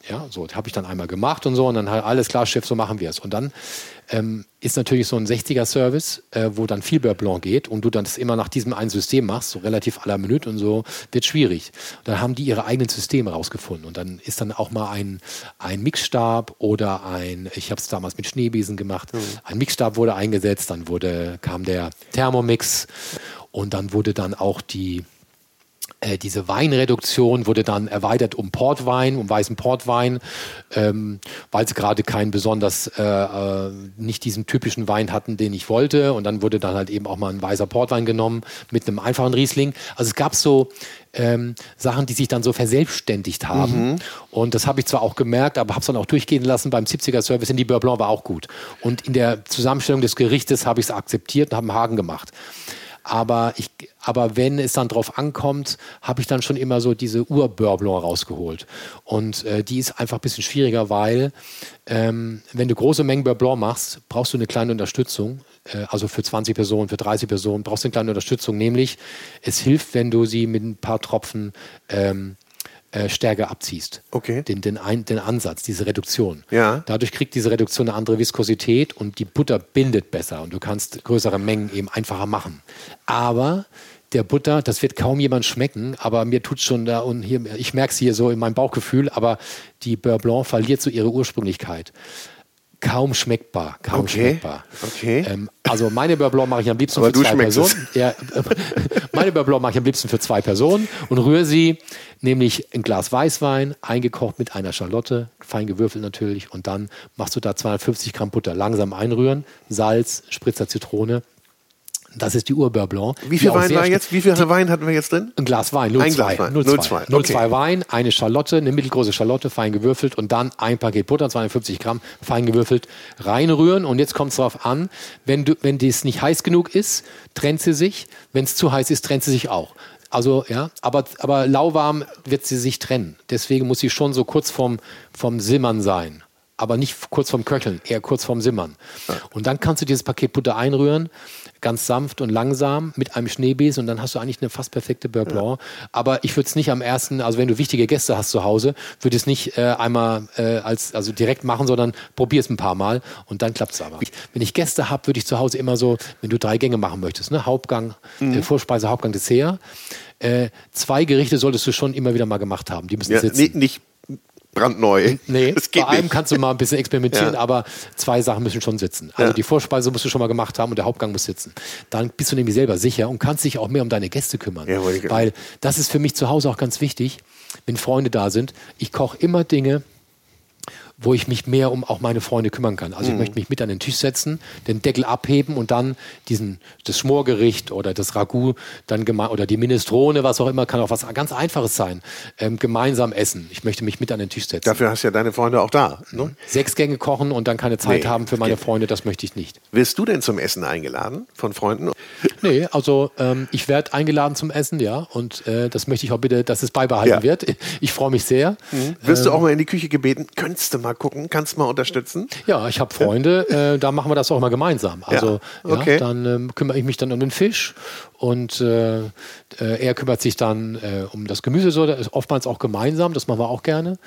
Ja, so habe ich dann einmal gemacht und so und dann halt alles klar, Chef, so machen wir es. Und dann ähm, ist natürlich so ein 60er-Service, äh, wo dann viel Beurre Blanc geht und du dann das immer nach diesem einen System machst, so relativ à la Minute und so, wird schwierig. Dann haben die ihre eigenen Systeme rausgefunden und dann ist dann auch mal ein, ein Mixstab oder ein, ich habe es damals mit Schneebesen gemacht, mhm. ein Mixstab wurde eingesetzt, dann wurde, kam der Thermomix und dann wurde dann auch die äh, diese Weinreduktion wurde dann erweitert um Portwein, um weißen Portwein, ähm, weil sie gerade keinen besonders, äh, äh, nicht diesen typischen Wein hatten, den ich wollte. Und dann wurde dann halt eben auch mal ein weißer Portwein genommen mit einem einfachen Riesling. Also es gab so ähm, Sachen, die sich dann so verselbstständigt haben. Mhm. Und das habe ich zwar auch gemerkt, aber habe es dann auch durchgehen lassen. Beim 70er-Service in die Beurre Blanc war auch gut. Und in der Zusammenstellung des Gerichtes habe ich es akzeptiert und habe einen Haken gemacht. Aber, ich, aber wenn es dann drauf ankommt, habe ich dann schon immer so diese Ur-Bourbon rausgeholt. Und äh, die ist einfach ein bisschen schwieriger, weil ähm, wenn du große Mengen Bourbon machst, brauchst du eine kleine Unterstützung. Äh, also für 20 Personen, für 30 Personen brauchst du eine kleine Unterstützung. Nämlich, es hilft, wenn du sie mit ein paar Tropfen ähm, äh, stärker abziehst. Okay. Den, den, ein, den Ansatz, diese Reduktion. Ja. Dadurch kriegt diese Reduktion eine andere Viskosität und die Butter bindet besser und du kannst größere Mengen eben einfacher machen. Aber der Butter, das wird kaum jemand schmecken, aber mir tut schon da und hier, ich merke es hier so in meinem Bauchgefühl, aber die Beurre Blanc verliert so ihre Ursprünglichkeit kaum schmeckbar. Kaum okay. schmeckbar. Okay. Ähm, also meine Beurre Blanc mache ich am liebsten Aber für zwei Personen. Ja, meine Beurre Blanc mache ich am liebsten für zwei Personen und rühre sie, nämlich ein Glas Weißwein, eingekocht mit einer Schalotte, fein gewürfelt natürlich, und dann machst du da 250 Gramm Butter langsam einrühren, Salz, Spritzer Zitrone das ist die Urbeurre Blanc. Wie viel Wein war jetzt? Wie viel die, Wein hatten wir jetzt drin? Ein Glas Wein, 0,2. Ein Glas Wein. 0,2 okay. Wein, eine Schalotte, eine mittelgroße Schalotte, fein gewürfelt und dann ein Paket Butter, 250 Gramm, fein gewürfelt, reinrühren. Und jetzt kommt es darauf an, wenn, du, wenn dies nicht heiß genug ist, trennt sie sich. Wenn es zu heiß ist, trennt sie sich auch. Also, ja, aber, aber lauwarm wird sie sich trennen. Deswegen muss sie schon so kurz vorm, vorm Simmern sein aber nicht kurz vorm Köcheln, eher kurz vorm Simmern. Und dann kannst du dieses Paket Butter einrühren, ganz sanft und langsam mit einem Schneebesen und dann hast du eigentlich eine fast perfekte Beurre Blanc. Ja. Aber ich würde es nicht am ersten, also wenn du wichtige Gäste hast zu Hause, würde es nicht äh, einmal äh, als also direkt machen, sondern probier es ein paar Mal und dann klappt es aber. Wenn ich Gäste habe, würde ich zu Hause immer so, wenn du drei Gänge machen möchtest, ne, Hauptgang, mhm. äh, Vorspeise, Hauptgang, Dessert. Äh, zwei Gerichte solltest du schon immer wieder mal gemacht haben. Die müssen ja, sitzen. Nicht brandneu. Nee, das geht bei einem nicht. kannst du mal ein bisschen experimentieren, ja. aber zwei Sachen müssen schon sitzen. Also ja. die Vorspeise musst du schon mal gemacht haben und der Hauptgang muss sitzen. Dann bist du nämlich selber sicher und kannst dich auch mehr um deine Gäste kümmern. Ja, weil das ist für mich zu Hause auch ganz wichtig, wenn Freunde da sind. Ich koche immer Dinge, wo ich mich mehr um auch meine Freunde kümmern kann. Also mhm. ich möchte mich mit an den Tisch setzen, den Deckel abheben und dann diesen das Schmorgericht oder das Ragout dann oder die Minestrone, was auch immer, kann auch was ganz Einfaches sein, ähm, gemeinsam essen. Ich möchte mich mit an den Tisch setzen. Dafür hast ja deine Freunde auch da. Ne? Sechs Gänge kochen und dann keine Zeit nee, haben für meine Freunde, das möchte ich nicht. Wirst du denn zum Essen eingeladen von Freunden? Nee, also ähm, ich werde eingeladen zum Essen, ja, und äh, das möchte ich auch bitte, dass es beibehalten ja. wird. Ich freue mich sehr. Mhm. Wirst ähm, du auch mal in die Küche gebeten? Könntest du mal gucken? Kannst du mal unterstützen? Ja, ich habe Freunde, äh, da machen wir das auch mal gemeinsam. Also ja, okay. ja, dann ähm, kümmere ich mich dann um den Fisch und äh, äh, er kümmert sich dann äh, um das Gemüse, so, das ist oftmals auch gemeinsam, das machen wir auch gerne.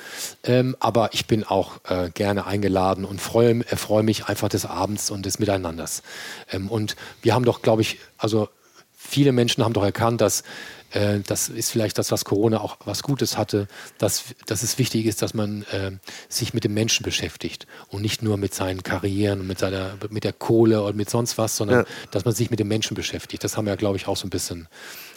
Ähm, aber ich bin auch äh, gerne eingeladen und freue freu mich einfach des Abends und des Miteinanders. Ähm, und wir haben doch, glaube ich, also viele Menschen haben doch erkannt, dass äh, das ist vielleicht das, was Corona auch was Gutes hatte, dass, dass es wichtig ist, dass man äh, sich mit dem Menschen beschäftigt und nicht nur mit seinen Karrieren und mit, seiner, mit der Kohle oder mit sonst was, sondern ja. dass man sich mit dem Menschen beschäftigt. Das haben wir, glaube ich, auch so ein bisschen.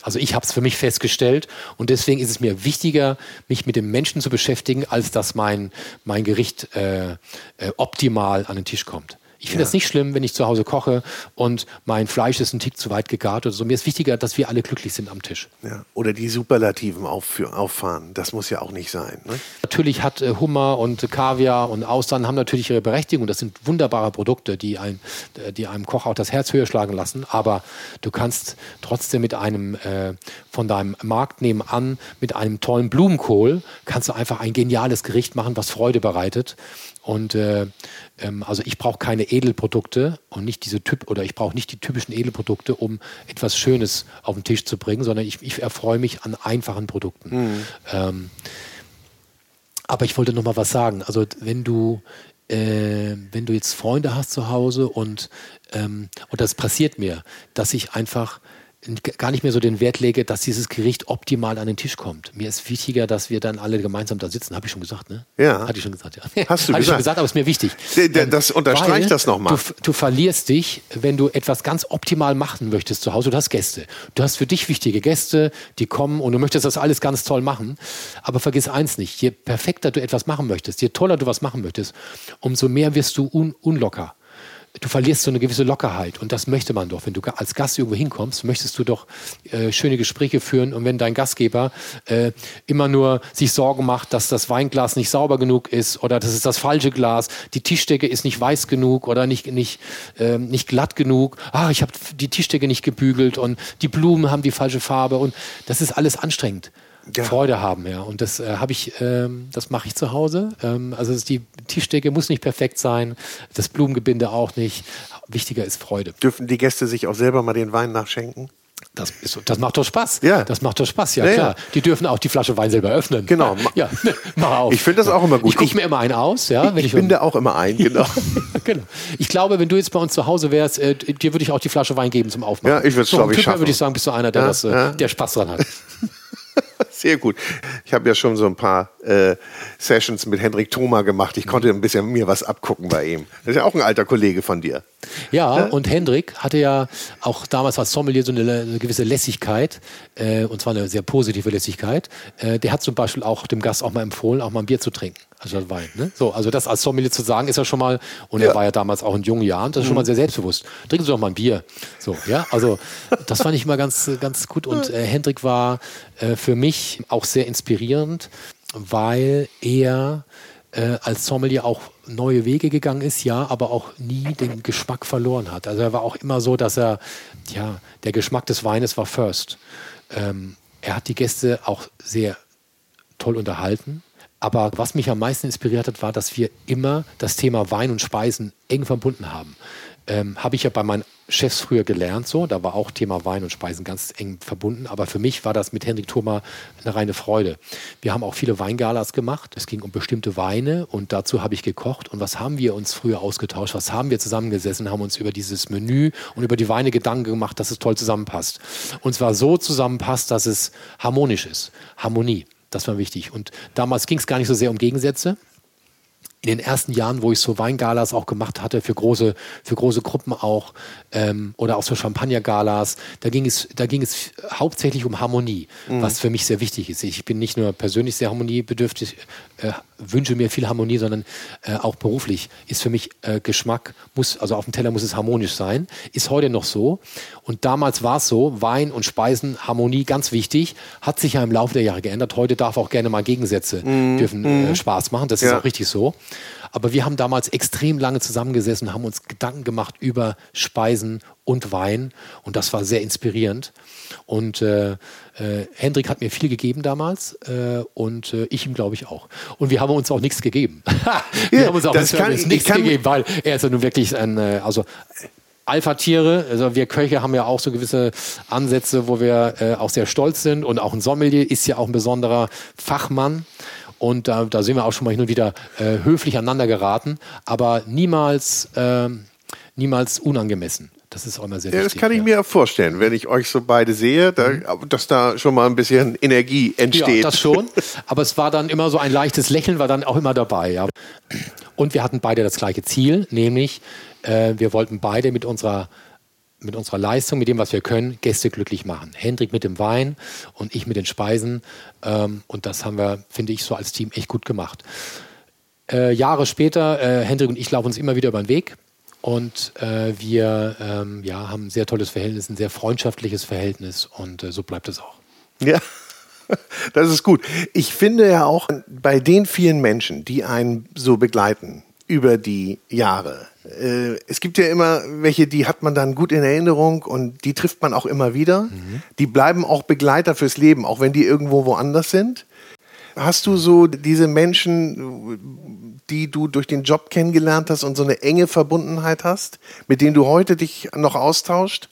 Also ich habe es für mich festgestellt und deswegen ist es mir wichtiger, mich mit dem Menschen zu beschäftigen, als dass mein, mein Gericht äh, äh optimal an den Tisch kommt Ich finde es ja. nicht schlimm, wenn ich zu Hause koche und mein Fleisch ist ein Tick zu weit gegart oder so. Mir ist wichtiger, dass wir alle glücklich sind am Tisch. Ja. Oder die Superlativen auffahren. Das muss ja auch nicht sein. Ne? Natürlich hat äh, Hummer und Kaviar und Austern haben natürlich ihre Berechtigung. Das sind wunderbare Produkte, die, ein, äh, die einem Koch auch das Herz höher schlagen lassen. Aber du kannst trotzdem mit einem äh, von deinem Markt nebenan, mit einem tollen Blumenkohl, kannst du einfach ein geniales Gericht machen, was Freude bereitet. Und äh, ähm, also ich brauche keine Edelprodukte und nicht diese Typ oder ich brauche nicht die typischen Edelprodukte, um etwas Schönes auf den Tisch zu bringen, sondern ich, ich erfreue mich an einfachen Produkten. Mhm. Ähm, aber ich wollte noch mal was sagen. Also wenn du äh, wenn du jetzt Freunde hast zu Hause und ähm, und das passiert mir, dass ich einfach gar nicht mehr so den Wert lege, dass dieses Gericht optimal an den Tisch kommt. Mir ist wichtiger, dass wir dann alle gemeinsam da sitzen. Habe ich schon gesagt, ne? Ja. Hatte ich schon gesagt, ja. Hast du Hatte gesagt? ich schon gesagt, aber ist mir wichtig. Das unterstreicht das nochmal. Du, du verlierst dich, wenn du etwas ganz optimal machen möchtest zu Hause. Du hast Gäste. Du hast für dich wichtige Gäste, die kommen und du möchtest das alles ganz toll machen. Aber vergiss eins nicht, je perfekter du etwas machen möchtest, je toller du was machen möchtest, umso mehr wirst du un unlocker du verlierst so eine gewisse Lockerheit. Und das möchte man doch. Wenn du als Gast irgendwo hinkommst, möchtest du doch äh, schöne Gespräche führen. Und wenn dein Gastgeber äh, immer nur sich Sorgen macht, dass das Weinglas nicht sauber genug ist oder das ist das falsche Glas, die Tischdecke ist nicht weiß genug oder nicht, nicht, äh, nicht glatt genug, ah, ich habe die Tischdecke nicht gebügelt und die Blumen haben die falsche Farbe und das ist alles anstrengend ja. Freude haben, ja. Und das äh, habe ich, ähm, das mache ich zu Hause. Ähm, also die Tischdecke muss nicht perfekt sein, das Blumengebinde auch nicht. Wichtiger ist Freude. Dürfen die Gäste sich auch selber mal den Wein nachschenken? Das, ist, das macht doch Spaß. Ja. Das macht doch Spaß, ja, ja klar. Ja. Die dürfen auch die Flasche Wein selber öffnen. Genau. Ja, mach auf. Ich finde das auch immer gut. Ich gucke mir immer einen aus. Ja, ich, ich binde auch immer ein, genau. genau. Ich glaube, wenn du jetzt bei uns zu Hause wärst, äh, dir würde ich auch die Flasche Wein geben zum Aufmachen. Ja, ich würde es, so, glaube ich, schaffen. würde ich sagen, bist du einer, der, das, äh, der Spaß dran hat. Sehr gut. Ich habe ja schon so ein paar äh, Sessions mit Hendrik Thoma gemacht. Ich konnte ein bisschen mir was abgucken bei ihm. Das ist ja auch ein alter Kollege von dir. Ja, ja? und Hendrik hatte ja auch damals als Sommelier so eine, eine gewisse Lässigkeit, äh, und zwar eine sehr positive Lässigkeit. Äh, der hat zum Beispiel auch dem Gast auch mal empfohlen, auch mal ein Bier zu trinken. Also Wein. Ne? So, also das als Sommelier zu sagen, ist ja schon mal, und ja. er war ja damals auch in jungen Jahren, das ist schon mal mhm. sehr selbstbewusst. Trinken Sie doch mal ein Bier. So, ja, also das fand ich immer ganz, ganz gut. Und äh, Hendrik war äh, für mich auch sehr inspirierend, weil er äh, als Sommelier auch neue Wege gegangen ist, ja, aber auch nie den Geschmack verloren hat. Also er war auch immer so, dass er, ja, der Geschmack des Weines war first. Ähm, er hat die Gäste auch sehr toll unterhalten aber was mich am meisten inspiriert hat, war, dass wir immer das Thema Wein und Speisen eng verbunden haben. Ähm, Habe ich ja bei meinen Chefs früher gelernt, so. Da war auch Thema Wein und Speisen ganz eng verbunden. Aber für mich war das mit Hendrik Thoma eine reine Freude. Wir haben auch viele Weingalas gemacht. Es ging um bestimmte Weine und dazu habe ich gekocht. Und was haben wir uns früher ausgetauscht? Was haben wir zusammengesessen? Haben uns über dieses Menü und über die Weine Gedanken gemacht, dass es toll zusammenpasst. Und zwar so zusammenpasst, dass es harmonisch ist. Harmonie. Das war wichtig. Und damals ging es gar nicht so sehr um Gegensätze, in den ersten Jahren, wo ich so Weingalas auch gemacht hatte, für große, für große Gruppen auch, ähm, oder auch so Champagnergalas, da ging es, da ging es hauptsächlich um Harmonie, mhm. was für mich sehr wichtig ist. Ich bin nicht nur persönlich sehr harmoniebedürftig, äh, wünsche mir viel Harmonie, sondern äh, auch beruflich ist für mich äh, Geschmack, muss, also auf dem Teller muss es harmonisch sein, ist heute noch so. Und damals war es so, Wein und Speisen, Harmonie, ganz wichtig, hat sich ja im Laufe der Jahre geändert. Heute darf auch gerne mal Gegensätze mhm. dürfen äh, mhm. Spaß machen, das ja. ist auch richtig so. Aber wir haben damals extrem lange zusammengesessen, haben uns Gedanken gemacht über Speisen und Wein und das war sehr inspirierend. Und äh, äh, Hendrik hat mir viel gegeben damals äh, und äh, ich ihm glaube ich auch. Und wir haben uns auch nichts gegeben. wir ja, haben uns auch das kann, nichts gegeben, weil er ist ja nun wirklich ein, äh, also Alpha-Tiere, also wir Köche haben ja auch so gewisse Ansätze, wo wir äh, auch sehr stolz sind und auch ein Sommelier ist ja auch ein besonderer Fachmann. Und da, da sind wir auch schon mal hin und wieder äh, höflich aneinander geraten, aber niemals, äh, niemals unangemessen. Das ist auch immer sehr ja, wichtig. Das kann ich ja. mir vorstellen, wenn ich euch so beide sehe, da, mhm. dass da schon mal ein bisschen Energie entsteht. Ja, das schon. Aber es war dann immer so ein leichtes Lächeln, war dann auch immer dabei. Ja. Und wir hatten beide das gleiche Ziel, nämlich äh, wir wollten beide mit unserer mit unserer Leistung, mit dem, was wir können, Gäste glücklich machen. Hendrik mit dem Wein und ich mit den Speisen. Ähm, und das haben wir, finde ich, so als Team echt gut gemacht. Äh, Jahre später, äh, Hendrik und ich laufen uns immer wieder über den Weg Und äh, wir ähm, ja, haben ein sehr tolles Verhältnis, ein sehr freundschaftliches Verhältnis und äh, so bleibt es auch. Ja, das ist gut. Ich finde ja auch bei den vielen Menschen, die einen so begleiten über die Jahre, äh, es gibt ja immer welche, die hat man dann gut in Erinnerung und die trifft man auch immer wieder. Mhm. Die bleiben auch Begleiter fürs Leben, auch wenn die irgendwo woanders sind. Hast du so diese Menschen, die du durch den Job kennengelernt hast und so eine enge Verbundenheit hast, mit denen du heute dich noch austauscht?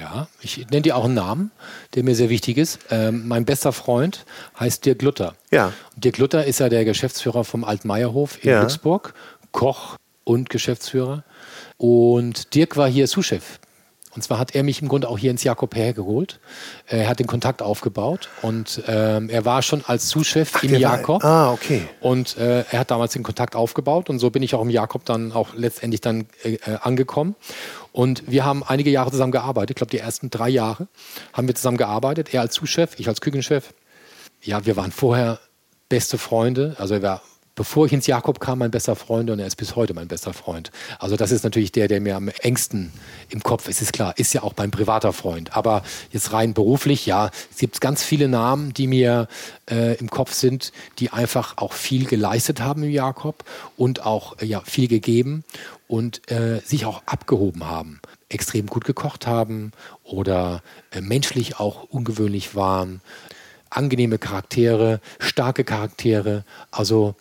Ja, ich nenne dir auch einen Namen, der mir sehr wichtig ist. Ähm, mein bester Freund heißt Dirk Luther. Ja. Dirk Luther ist ja der Geschäftsführer vom Altmeierhof in ja. Glücksburg, Koch und Geschäftsführer. Und Dirk war hier Sous-Chef und zwar hat er mich im Grunde auch hier ins Jakob hergeholt. Er hat den Kontakt aufgebaut und ähm, er war schon als Zuschef im Jakob. ah, okay. Und äh, er hat damals den Kontakt aufgebaut und so bin ich auch im Jakob dann auch letztendlich dann äh, angekommen. Und wir haben einige Jahre zusammen gearbeitet. Ich glaube, die ersten drei Jahre haben wir zusammen gearbeitet. Er als Zuschef, ich als Küchenchef. Ja, wir waren vorher beste Freunde. Also er war bevor ich ins Jakob kam, mein bester Freund und er ist bis heute mein bester Freund. Also das ist natürlich der, der mir am engsten im Kopf ist, ist klar, ist ja auch mein privater Freund. Aber jetzt rein beruflich, ja, es gibt ganz viele Namen, die mir äh, im Kopf sind, die einfach auch viel geleistet haben im Jakob und auch äh, ja, viel gegeben und äh, sich auch abgehoben haben extrem gut gekocht haben oder äh, menschlich auch ungewöhnlich waren angenehme Charaktere, starke Charaktere. Also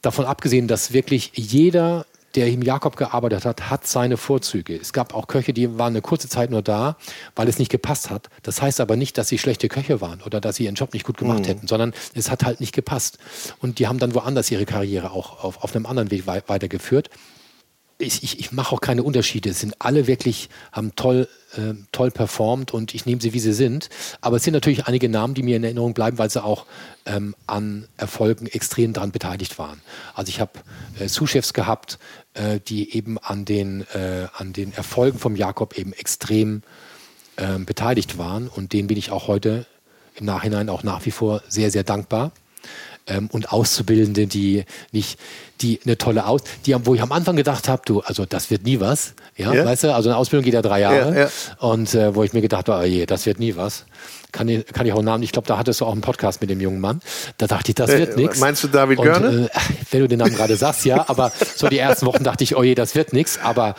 davon abgesehen, dass wirklich jeder, der im Jakob gearbeitet hat, hat seine Vorzüge. Es gab auch Köche, die waren eine kurze Zeit nur da, weil es nicht gepasst hat. Das heißt aber nicht, dass sie schlechte Köche waren oder dass sie ihren Job nicht gut gemacht mhm. hätten, sondern es hat halt nicht gepasst. Und die haben dann woanders ihre Karriere auch auf, auf einem anderen Weg weitergeführt ich, ich, ich mache auch keine Unterschiede. Es sind alle wirklich, haben toll, äh, toll performt und ich nehme sie, wie sie sind. Aber es sind natürlich einige Namen, die mir in Erinnerung bleiben, weil sie auch ähm, an Erfolgen extrem daran beteiligt waren. Also ich habe äh, Sous-Chefs gehabt, äh, die eben an den, äh, an den Erfolgen vom Jakob eben extrem ähm, beteiligt waren und denen bin ich auch heute im Nachhinein auch nach wie vor sehr, sehr dankbar ähm, und Auszubildende, die nicht, die eine tolle Aus, die wo ich am Anfang gedacht habe, du, also das wird nie was, ja, ja. weißt du, also eine Ausbildung geht ja drei Jahre ja, ja. und äh, wo ich mir gedacht habe, oh je, das wird nie was. Kann ich, kann ich auch einen Namen, ich glaube, da hattest du auch einen Podcast mit dem jungen Mann. Da dachte ich, das wird äh, nichts. Meinst du David Görne? Äh, wenn du den Namen gerade sagst, ja, aber so die ersten Wochen dachte ich, oh je, das wird nichts, aber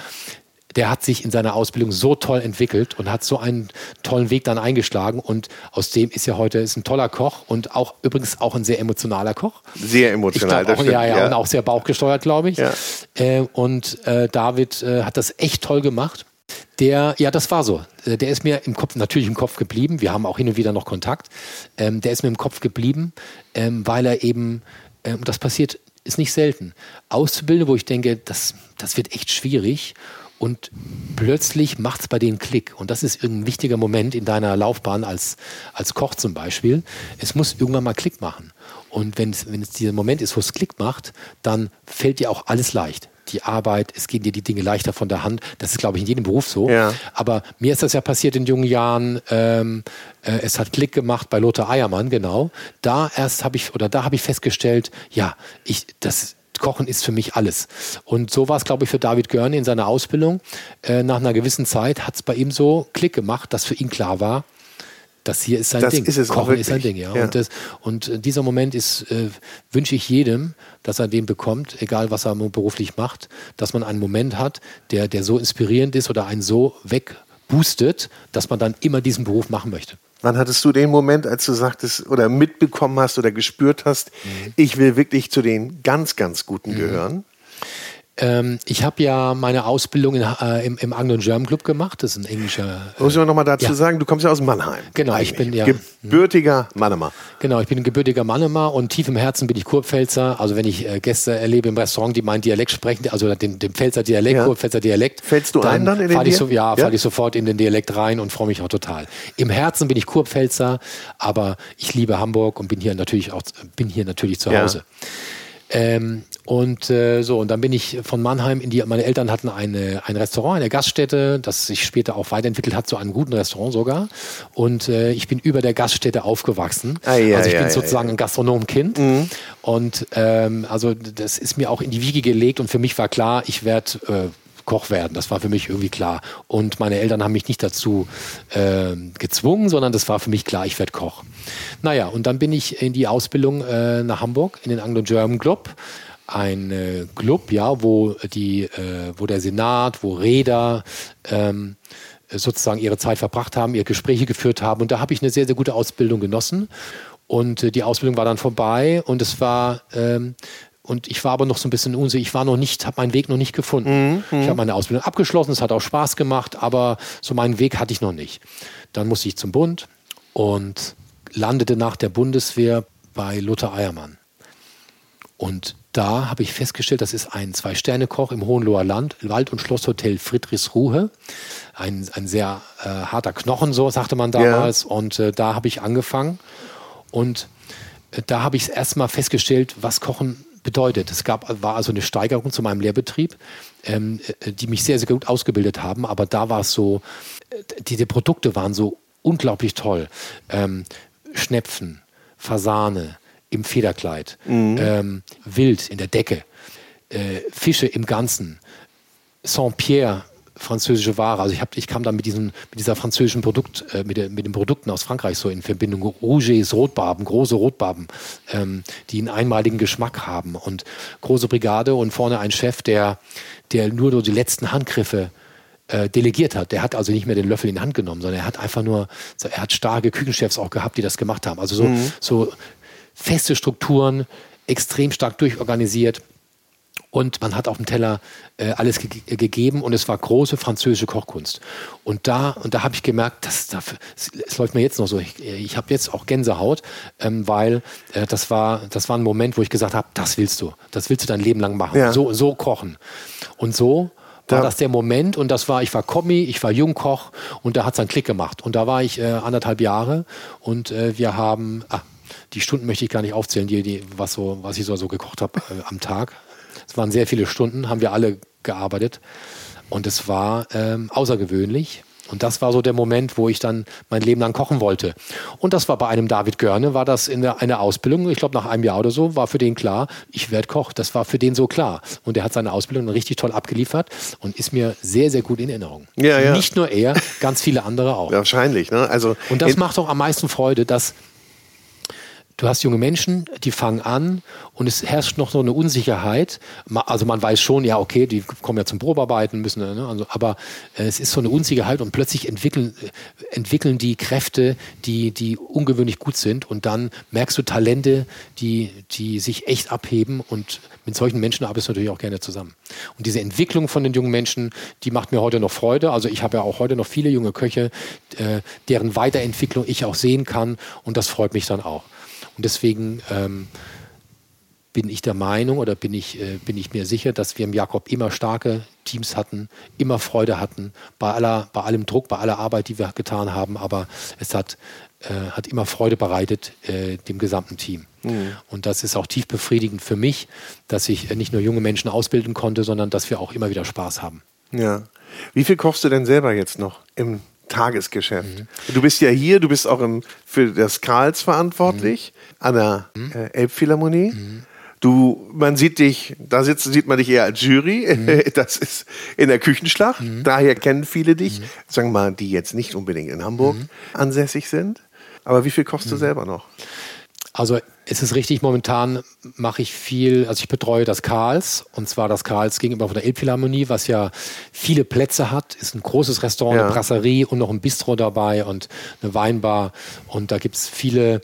der hat sich in seiner Ausbildung so toll entwickelt und hat so einen tollen Weg dann eingeschlagen und aus dem ist ja heute ist ein toller Koch und auch übrigens auch ein sehr emotionaler Koch. Sehr emotional, glaub, auch, ja, ja, ja, und auch sehr bauchgesteuert, glaube ich. Ja. Äh, und äh, David äh, hat das echt toll gemacht. Der, ja, das war so. Äh, der ist mir im Kopf, natürlich im Kopf geblieben. Wir haben auch hin und wieder noch Kontakt. Ähm, der ist mir im Kopf geblieben, ähm, weil er eben, ähm, das passiert, ist nicht selten, auszubilden, wo ich denke, das, das wird echt schwierig und plötzlich macht es bei denen Klick. Und das ist ein wichtiger Moment in deiner Laufbahn als, als Koch zum Beispiel. Es muss irgendwann mal Klick machen. Und wenn es, wenn es dieser Moment ist, wo es Klick macht, dann fällt dir auch alles leicht. Die Arbeit, es gehen dir die Dinge leichter von der Hand. Das ist, glaube ich, in jedem Beruf so. Ja. Aber mir ist das ja passiert in jungen Jahren. Ähm, äh, es hat Klick gemacht bei Lothar Eiermann, genau. Da erst habe ich, oder da habe ich festgestellt, ja, ich, das, Kochen ist für mich alles. Und so war es, glaube ich, für David Görne in seiner Ausbildung. Äh, nach einer gewissen Zeit hat es bei ihm so Klick gemacht, dass für ihn klar war, das hier ist sein das Ding. Ist es Kochen ist sein Ding, ja. ja. Und, das, und äh, dieser Moment ist, äh, wünsche ich jedem, dass er den bekommt, egal was er beruflich macht, dass man einen Moment hat, der, der so inspirierend ist oder einen so wegboostet, dass man dann immer diesen Beruf machen möchte. Wann hattest du den Moment, als du sagtest oder mitbekommen hast oder gespürt hast, mhm. ich will wirklich zu den ganz, ganz Guten mhm. gehören? Ähm, ich habe ja meine Ausbildung in, äh, im, im Anglo German Club gemacht. Das ist ein englischer. Äh, Muss ich noch mal dazu ja. sagen, du kommst ja aus Mannheim. Genau, eigentlich. ich bin ja. Gebürtiger Mannemer. Genau, ich bin ein gebürtiger Mannemer und tief im Herzen bin ich Kurpfälzer. Also, wenn ich äh, Gäste erlebe im Restaurant, die meinen Dialekt sprechen, also den, den Pfälzer Dialekt, ja. Kurpfälzer Dialekt. Fällst du dann ein dann in den ich so, Ja, ja? falle ich sofort in den Dialekt rein und freue mich auch total. Im Herzen bin ich Kurpfälzer, aber ich liebe Hamburg und bin hier natürlich auch bin hier natürlich zu Hause. Ähm, Und äh, so, und dann bin ich von Mannheim in die, meine Eltern hatten eine, ein Restaurant, eine Gaststätte, das sich später auch weiterentwickelt hat zu einem guten Restaurant sogar. Und äh, ich bin über der Gaststätte aufgewachsen. Ah, ja, also ich ja, bin ja, sozusagen ein Gastronomkind. Mhm. Und ähm, also das ist mir auch in die Wiege gelegt und für mich war klar, ich werde äh, Koch werden. Das war für mich irgendwie klar. Und meine Eltern haben mich nicht dazu äh, gezwungen, sondern das war für mich klar, ich werde Koch. Naja, und dann bin ich in die Ausbildung äh, nach Hamburg, in den Anglo-German Club. Ein äh, Club, ja, wo, die, äh, wo der Senat, wo Räder ähm, sozusagen ihre Zeit verbracht haben, ihre Gespräche geführt haben. Und da habe ich eine sehr, sehr gute Ausbildung genossen. Und äh, die Ausbildung war dann vorbei und es war ähm, und ich war aber noch so ein bisschen unsicher. Ich war noch nicht, habe meinen Weg noch nicht gefunden. Mhm. Ich habe meine Ausbildung abgeschlossen, es hat auch Spaß gemacht, aber so meinen Weg hatte ich noch nicht. Dann musste ich zum Bund und landete nach der Bundeswehr bei Lothar Eiermann. Und da habe ich festgestellt, das ist ein Zwei-Sterne-Koch im Hohenloher Land, Wald- und Schlosshotel Friedrichsruhe. Ein, ein sehr äh, harter Knochen, so sagte man damals. Ja. Und äh, da habe ich angefangen. Und äh, da habe ich erstmal festgestellt, was Kochen bedeutet. Es gab, war also eine Steigerung zu meinem Lehrbetrieb, ähm, äh, die mich sehr, sehr gut ausgebildet haben. Aber da war es so, äh, die, die, Produkte waren so unglaublich toll. Ähm, Schnepfen, Fasane im Federkleid, mhm. ähm, Wild in der Decke, äh, Fische im Ganzen, Saint-Pierre französische Ware. Also ich, hab, ich kam da mit, diesem, mit dieser französischen Produkt, äh, mit, der, mit den Produkten aus Frankreich so in Verbindung. Rouges, Rotbarben, große Rotbarben, ähm, die einen einmaligen Geschmack haben. Und große Brigade und vorne ein Chef, der, der nur so die letzten Handgriffe äh, delegiert hat. Der hat also nicht mehr den Löffel in die Hand genommen, sondern er hat einfach nur, er hat starke Küchenchefs auch gehabt, die das gemacht haben. Also so, mhm. so feste Strukturen, extrem stark durchorganisiert. Und man hat auf dem Teller äh, alles ge gegeben und es war große französische Kochkunst. Und da, und da habe ich gemerkt, dass dafür, es läuft mir jetzt noch so, ich, ich habe jetzt auch Gänsehaut, ähm, weil äh, das, war, das war ein Moment, wo ich gesagt habe, das willst du, das willst du dein Leben lang machen, ja. so, so kochen. Und so war das der Moment und das war, ich war Kommi, ich war Jungkoch und da hat es einen Klick gemacht. Und da war ich äh, anderthalb Jahre und äh, wir haben, ah, die Stunden möchte ich gar nicht aufzählen, die, die, was, so, was ich so, so gekocht habe äh, am Tag. Es waren sehr viele Stunden, haben wir alle gearbeitet. Und es war ähm, außergewöhnlich. Und das war so der Moment, wo ich dann mein Leben lang kochen wollte. Und das war bei einem David Görne, war das in einer Ausbildung, ich glaube nach einem Jahr oder so, war für den klar, ich werde Koch. Das war für den so klar. Und er hat seine Ausbildung richtig toll abgeliefert und ist mir sehr, sehr gut in Erinnerung. Ja, ja. Nicht nur er, ganz viele andere auch. Ja, wahrscheinlich. Ne? Also und das macht auch am meisten Freude, dass du hast junge Menschen, die fangen an und es herrscht noch so eine Unsicherheit. Also man weiß schon, ja, okay, die kommen ja zum Probearbeiten, müssen, ne? also, aber äh, es ist so eine Unsicherheit und plötzlich entwickeln, äh, entwickeln die Kräfte, die, die ungewöhnlich gut sind und dann merkst du Talente, die, die sich echt abheben und mit solchen Menschen arbeitest du natürlich auch gerne zusammen. Und diese Entwicklung von den jungen Menschen, die macht mir heute noch Freude. Also ich habe ja auch heute noch viele junge Köche, äh, deren Weiterentwicklung ich auch sehen kann und das freut mich dann auch. Und deswegen ähm, bin ich der Meinung oder bin ich, äh, bin ich mir sicher, dass wir im Jakob immer starke Teams hatten, immer Freude hatten, bei, aller, bei allem Druck, bei aller Arbeit, die wir getan haben, aber es hat, äh, hat immer Freude bereitet äh, dem gesamten Team. Mhm. Und das ist auch tief befriedigend für mich, dass ich äh, nicht nur junge Menschen ausbilden konnte, sondern dass wir auch immer wieder Spaß haben. Ja. Wie viel kochst du denn selber jetzt noch im Tagesgeschäft. Mhm. Du bist ja hier, du bist auch im, für das Karls verantwortlich mhm. an der mhm. äh, Elbphilharmonie. Mhm. Du, man sieht dich, da sitzt, sieht man dich eher als Jury. Mhm. Das ist in der Küchenschlacht. Daher kennen viele dich. Sagen wir mal, die jetzt nicht unbedingt in Hamburg ansässig sind. Aber wie viel kochst du selber noch? Also es ist richtig, momentan mache ich viel, also ich betreue das Karls und zwar das Karls gegenüber von der Elbphilharmonie, was ja viele Plätze hat, ist ein großes Restaurant, ja. eine Brasserie und noch ein Bistro dabei und eine Weinbar und da gibt es viele,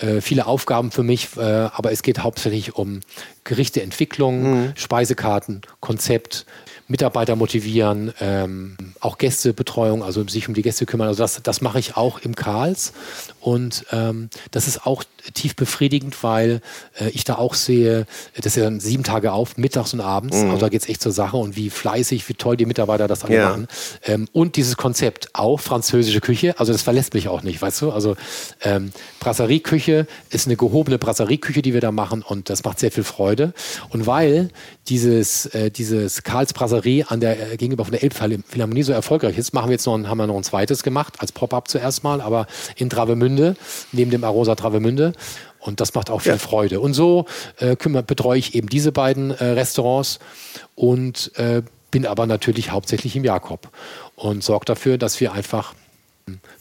äh, viele Aufgaben für mich, äh, aber es geht hauptsächlich um Gerichteentwicklung, mhm. Speisekarten, Konzept, Mitarbeiter motivieren, ähm, auch Gästebetreuung, also sich um die Gäste kümmern. Also das, das mache ich auch im Karls. Und ähm, das ist auch tief befriedigend, weil äh, ich da auch sehe, das ist ja dann sieben Tage auf, mittags und abends. Mhm. Also da geht es echt zur Sache und wie fleißig, wie toll die Mitarbeiter das alle ja. machen. Ähm, und dieses Konzept, auch französische Küche, also das verlässt mich auch nicht, weißt du? Also ähm, Brasserie-Küche ist eine gehobene Brasserie-Küche, die wir da machen und das macht sehr viel Freude. Und weil dieses, äh, dieses Karls Brasserie an der, äh, gegenüber von der Elbphilharmonie so erfolgreich ist, machen wir jetzt noch ein, haben wir noch ein zweites gemacht, als Pop-up zuerst mal, aber in Travemünde, neben dem Arosa Travemünde. Und das macht auch viel ja. Freude. Und so äh, kümmere, betreue ich eben diese beiden äh, Restaurants und äh, bin aber natürlich hauptsächlich im Jakob und sorge dafür, dass wir einfach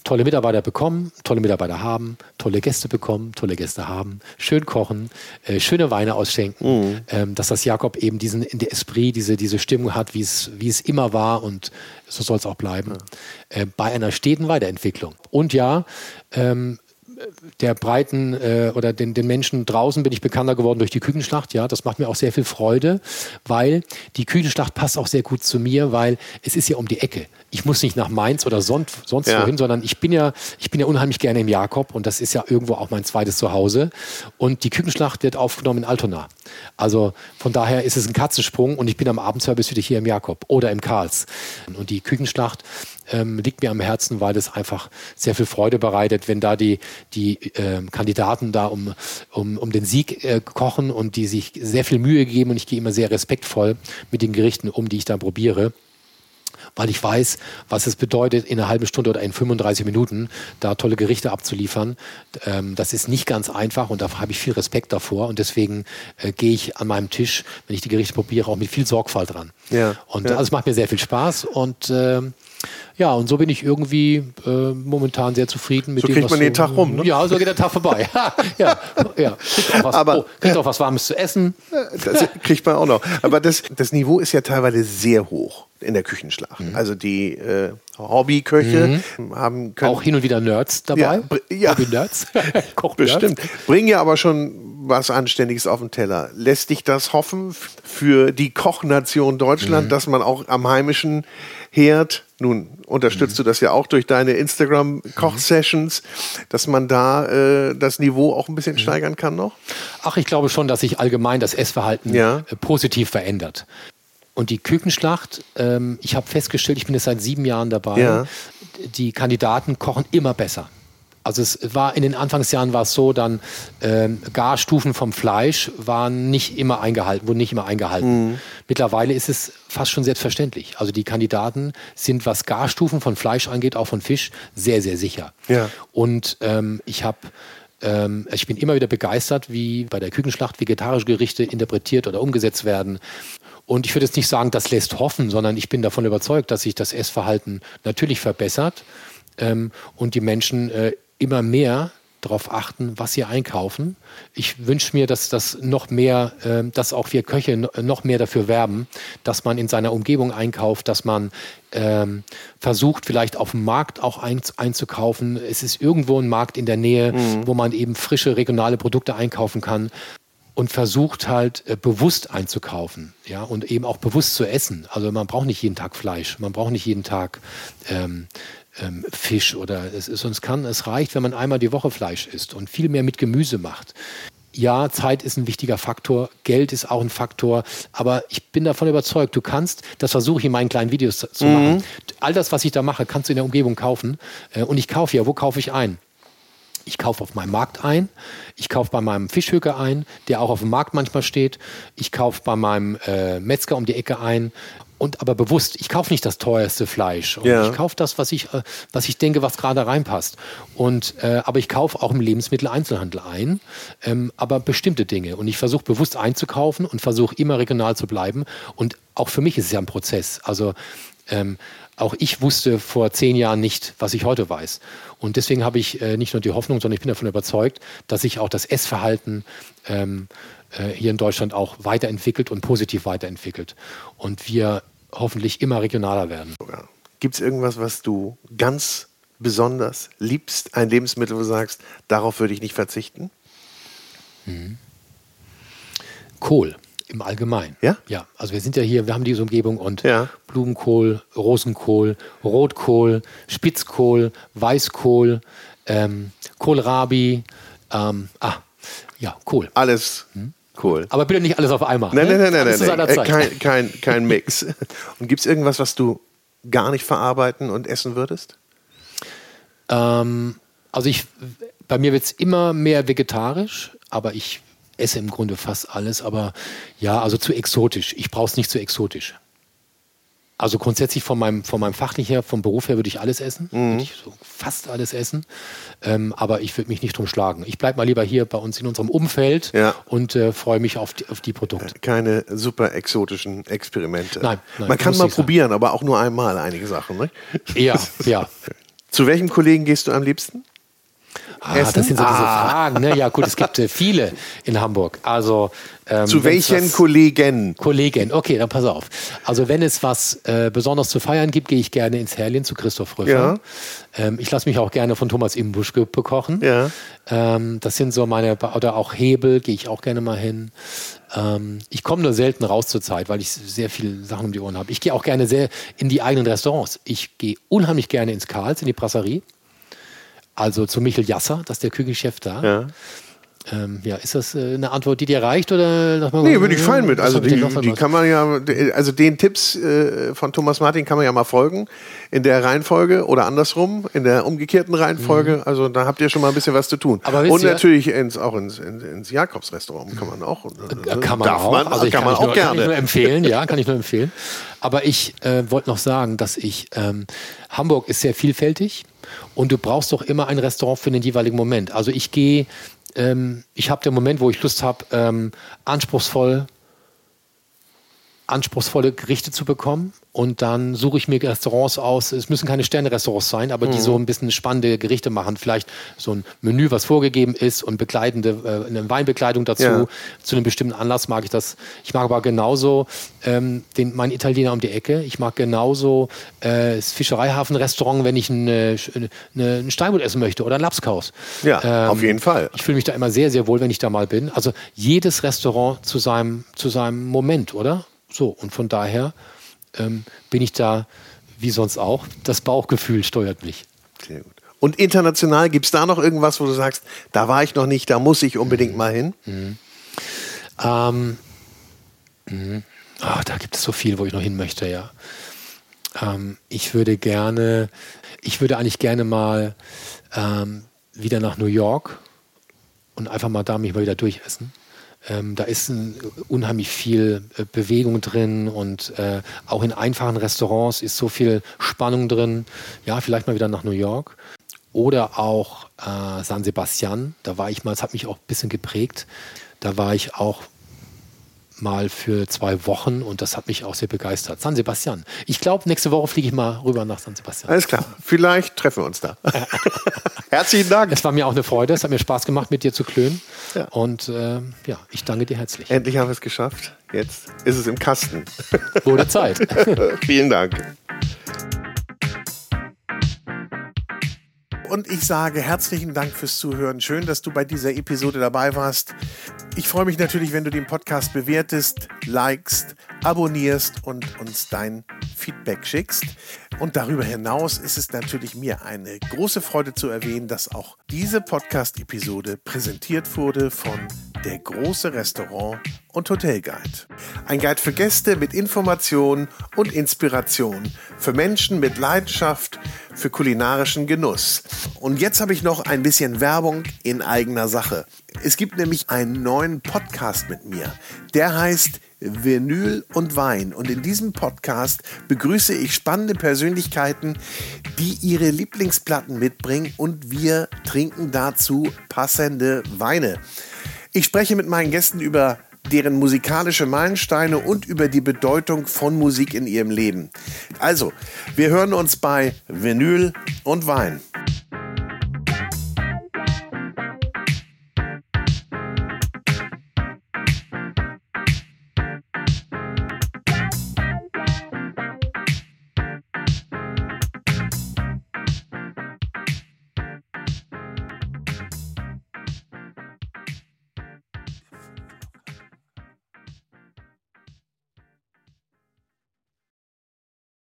tolle Mitarbeiter bekommen, tolle Mitarbeiter haben, tolle Gäste bekommen, tolle Gäste haben, schön kochen, äh, schöne Weine ausschenken, mhm. ähm, dass das Jakob eben diesen in der Esprit, diese, diese Stimmung hat, wie es, wie es immer war und so soll es auch bleiben. Ja. Äh, bei einer steten Weiterentwicklung. Und ja, ähm, der breiten äh, oder den, den Menschen draußen bin ich bekannter geworden durch die Küchenschlacht. Ja, das macht mir auch sehr viel Freude, weil die Küchenschlacht passt auch sehr gut zu mir, weil es ist ja um die Ecke. Ich muss nicht nach Mainz oder sonst, sonst ja. wohin, sondern ich bin ja, ich bin ja unheimlich gerne im Jakob und das ist ja irgendwo auch mein zweites Zuhause. Und die Küchenschlacht wird aufgenommen in Altona. Also von daher ist es ein Katzensprung und ich bin am Abendservice wieder hier im Jakob oder im Karls. Und die Küchenschlacht ähm, liegt mir am Herzen, weil es einfach sehr viel Freude bereitet, wenn da die, die äh, Kandidaten da um, um, um den Sieg äh, kochen und die sich sehr viel Mühe geben und ich gehe immer sehr respektvoll mit den Gerichten um, die ich da probiere weil ich weiß, was es bedeutet, in einer halben Stunde oder in 35 Minuten da tolle Gerichte abzuliefern. Ähm, das ist nicht ganz einfach und da habe ich viel Respekt davor und deswegen äh, gehe ich an meinem Tisch, wenn ich die Gerichte probiere, auch mit viel Sorgfalt dran. Ja, und ja. Also es macht mir sehr viel Spaß und äh, ja, und so bin ich irgendwie äh, momentan sehr zufrieden mit so dem. kriegt man so, den Tag rum, ne? Ja, so geht der Tag vorbei. ja, ja. Kriegt auch was, Aber, oh, kriegt auch was Warmes zu essen. Das kriegt man auch noch. Aber das, das Niveau ist ja teilweise sehr hoch in der Küchenschlacht. Mhm. Also die äh, Hobbyköche mhm. haben können, auch hin und wieder Nerds dabei. Ja, ja. Hobby-Nerds. Bestimmt. Bringen ja aber schon was Anständiges auf den Teller. Lässt dich das hoffen für die Kochnation Deutschland, mhm. dass man auch am heimischen Herd, nun unterstützt mhm. du das ja auch durch deine Instagram-Koch-Sessions, dass man da äh, das Niveau auch ein bisschen mhm. steigern kann noch? Ach, ich glaube schon, dass sich allgemein das Essverhalten ja. Äh, positiv verändert. Und die Kükenschlacht, ähm, ich habe festgestellt, ich bin jetzt seit sieben Jahren dabei, ja. die Kandidaten kochen immer besser. Also es war in den Anfangsjahren war es so, dann ähm, Garstufen vom Fleisch waren nicht immer eingehalten, wurden nicht immer eingehalten. Mhm. Mittlerweile ist es fast schon selbstverständlich. Also die Kandidaten sind, was Garstufen von Fleisch angeht, auch von Fisch, sehr, sehr sicher. Ja. Und ähm, ich habe ähm, ich bin immer wieder begeistert, wie bei der Kükenschlacht vegetarische Gerichte interpretiert oder umgesetzt werden. Und ich würde jetzt nicht sagen, das lässt hoffen, sondern ich bin davon überzeugt, dass sich das Essverhalten natürlich verbessert ähm, und die Menschen äh, immer mehr darauf achten, was sie einkaufen. Ich wünsche mir, dass das noch mehr, äh, dass auch wir Köche noch mehr dafür werben, dass man in seiner Umgebung einkauft, dass man ähm, versucht, vielleicht auf dem Markt auch ein, einzukaufen. Es ist irgendwo ein Markt in der Nähe, mhm. wo man eben frische regionale Produkte einkaufen kann und versucht halt äh, bewusst einzukaufen, ja, und eben auch bewusst zu essen. Also man braucht nicht jeden Tag Fleisch, man braucht nicht jeden Tag ähm, ähm, Fisch oder es ist, sonst kann, es reicht, wenn man einmal die Woche Fleisch isst und viel mehr mit Gemüse macht. Ja, Zeit ist ein wichtiger Faktor, Geld ist auch ein Faktor, aber ich bin davon überzeugt, du kannst, das versuche ich in meinen kleinen Videos zu mhm. machen, all das, was ich da mache, kannst du in der Umgebung kaufen äh, und ich kaufe ja, wo kaufe ich ein? Ich kaufe auf meinem Markt ein, ich kaufe bei meinem Fischhöker ein, der auch auf dem Markt manchmal steht, ich kaufe bei meinem äh, Metzger um die Ecke ein und aber bewusst, ich kaufe nicht das teuerste Fleisch. Ja. Ich kaufe das, was ich, äh, was ich denke, was gerade reinpasst. Und, äh, aber ich kaufe auch im Lebensmitteleinzelhandel ein, ähm, aber bestimmte Dinge. Und ich versuche bewusst einzukaufen und versuche immer regional zu bleiben. Und auch für mich ist es ja ein Prozess. Also ähm, auch ich wusste vor zehn Jahren nicht, was ich heute weiß. Und deswegen habe ich äh, nicht nur die Hoffnung, sondern ich bin davon überzeugt, dass sich auch das Essverhalten ähm, äh, hier in Deutschland auch weiterentwickelt und positiv weiterentwickelt. Und wir hoffentlich immer regionaler werden. Gibt es irgendwas, was du ganz besonders liebst? Ein Lebensmittel, wo du sagst, darauf würde ich nicht verzichten? Mhm. Kohl. Im Allgemeinen. Ja? Ja. Also wir sind ja hier, wir haben diese Umgebung und Ja. Blumenkohl, Rosenkohl, Rotkohl, Spitzkohl, Weißkohl, ähm, Kohlrabi, ähm, ah, ja, Kohl. Alles cool. Aber bitte nicht alles auf einmal. Nein, ne? nein, nein, nein, Alles nein. Äh, kein, kein, kein Mix. Und gibt es irgendwas, was du gar nicht verarbeiten und essen würdest? Ähm, also ich, bei mir wird es immer mehr vegetarisch, aber ich esse im Grunde fast alles. Aber ja, also zu exotisch. Ich brauche es nicht zu exotisch. Also grundsätzlich von meinem, von meinem Fach her, vom Beruf her würde ich alles essen. Mhm. Würde ich so fast alles essen. Ähm, aber ich würde mich nicht drum schlagen. Ich bleibe mal lieber hier bei uns in unserem Umfeld Ja. und äh, freue mich auf die, auf die Produkte. Keine super exotischen Experimente. Nein, nein, Man kann mal nicht sein. probieren, aber auch nur einmal einige Sachen. Ne? Ja, ja. Zu welchem Kollegen gehst du am liebsten? Ah, Essen? das sind so diese Ah. Fragen. Ne? Ja, gut, es gibt äh, viele in Hamburg. Also ähm, Zu welchen was- Kollegen? Kollegin, okay, dann pass auf. Also wenn es was äh, Besonderes zu feiern gibt, gehe ich gerne ins Herlin zu Christoph Rüffer. Ähm, ich lasse mich auch gerne von Thomas Imbusch bekochen. Ja. Ähm, das sind so meine, oder auch Hebel, gehe ich auch gerne mal hin. Ähm, ich komme nur selten raus zur Zeit, weil ich sehr viele Sachen um die Ohren habe. Ich gehe auch gerne sehr in die eigenen Restaurants. Ich gehe unheimlich gerne ins Karls, in die Brasserie. Also zu Michel Jasser, das ist der Küchenchef da. Ja. Ähm, ja, ist das äh, eine Antwort, die dir reicht? Oder Nee, bin ich fein mit. Also die, die kann man ja, also den Tipps äh, von Thomas Martin kann man ja mal folgen in der Reihenfolge oder andersrum in der umgekehrten Reihenfolge. Also da habt ihr schon mal ein bisschen was zu tun. Mhm. Aber Und natürlich ins, auch ins, ins, ins Jakobsrestaurant kann man auch. Ja, kann man Darf auch. Man, also ich kann, man auch nur, Kann ich nur gerne. empfehlen, ja, kann ich nur empfehlen. Aber ich äh, wollte noch sagen, dass ich, ähm, Hamburg ist sehr vielfältig und du brauchst doch immer ein Restaurant für den jeweiligen Moment. Also ich gehe, ähm, ich habe den Moment, wo ich Lust habe, ähm, anspruchsvoll anspruchsvolle Gerichte zu bekommen und dann suche ich mir Restaurants aus. Es müssen keine Sterne-Restaurants sein, aber die Mhm. so ein bisschen spannende Gerichte machen. Vielleicht so ein Menü, was vorgegeben ist und begleitende, äh, eine Weinbekleidung dazu. Ja. Zu einem bestimmten Anlass mag ich das. Ich mag aber genauso ähm, den, meinen Italiener um die Ecke. Ich mag genauso äh, das Fischereihafen-Restaurant, wenn ich eine, eine, ein Steinbutt essen möchte oder ein Lapskaus. Ja, auf jeden Fall. Ich fühle mich da immer sehr, sehr wohl, wenn ich da mal bin. Also jedes Restaurant zu seinem, zu seinem Moment, oder? So, und von daher ähm, bin ich da, wie sonst auch, das Bauchgefühl steuert mich. Sehr gut. Und international gibt es da noch irgendwas, wo du sagst, da war ich noch nicht, da muss ich unbedingt mal hin? Ähm, mh. ah, da gibt es so viel, wo ich noch hin möchte, ja. Ähm, ich würde gerne, ich würde eigentlich gerne mal ähm, wieder nach New York und einfach mal da mich mal wieder durchessen. Ähm, da ist ein, unheimlich viel äh, Bewegung drin und äh, auch in einfachen Restaurants ist so viel Spannung drin. Ja, vielleicht mal wieder nach New York. Oder auch äh, San Sebastian, da war ich mal, das hat mich auch ein bisschen geprägt. Da war ich auch mal für zwei Wochen und das hat mich auch sehr begeistert. San Sebastian. Ich glaube, nächste Woche fliege ich mal rüber nach San Sebastian. Alles klar, vielleicht treffen wir uns da. Herzlichen Dank. Es war mir auch eine Freude, es hat mir Spaß gemacht, mit dir zu klönen. Ja. Und äh, ja, ich danke dir herzlich. Endlich haben wir es geschafft. Jetzt ist es im Kasten. Wurde Zeit. Vielen Dank. Und ich sage herzlichen Dank fürs Zuhören. Schön, dass du bei dieser Episode dabei warst. Ich freue mich natürlich, wenn du den Podcast bewertest, likest, abonnierst und uns dein Feedback schickst. Und darüber hinaus ist es natürlich mir eine große Freude zu erwähnen, dass auch diese Podcast-Episode präsentiert wurde von der große Restaurant und Hotelguide. Ein Guide für Gäste mit Informationen und Inspiration, für Menschen mit Leidenschaft für kulinarischen Genuss. Und jetzt habe ich noch ein bisschen Werbung in eigener Sache. Es gibt nämlich einen neuen Podcast mit mir. Der heißt Vinyl und Wein. Und in diesem Podcast begrüße ich spannende Persönlichkeiten, die ihre Lieblingsplatten mitbringen und wir trinken dazu passende Weine. Ich spreche mit meinen Gästen über deren musikalische Meilensteine und über die Bedeutung von Musik in ihrem Leben. Also, wir hören uns bei Vinyl und Wein.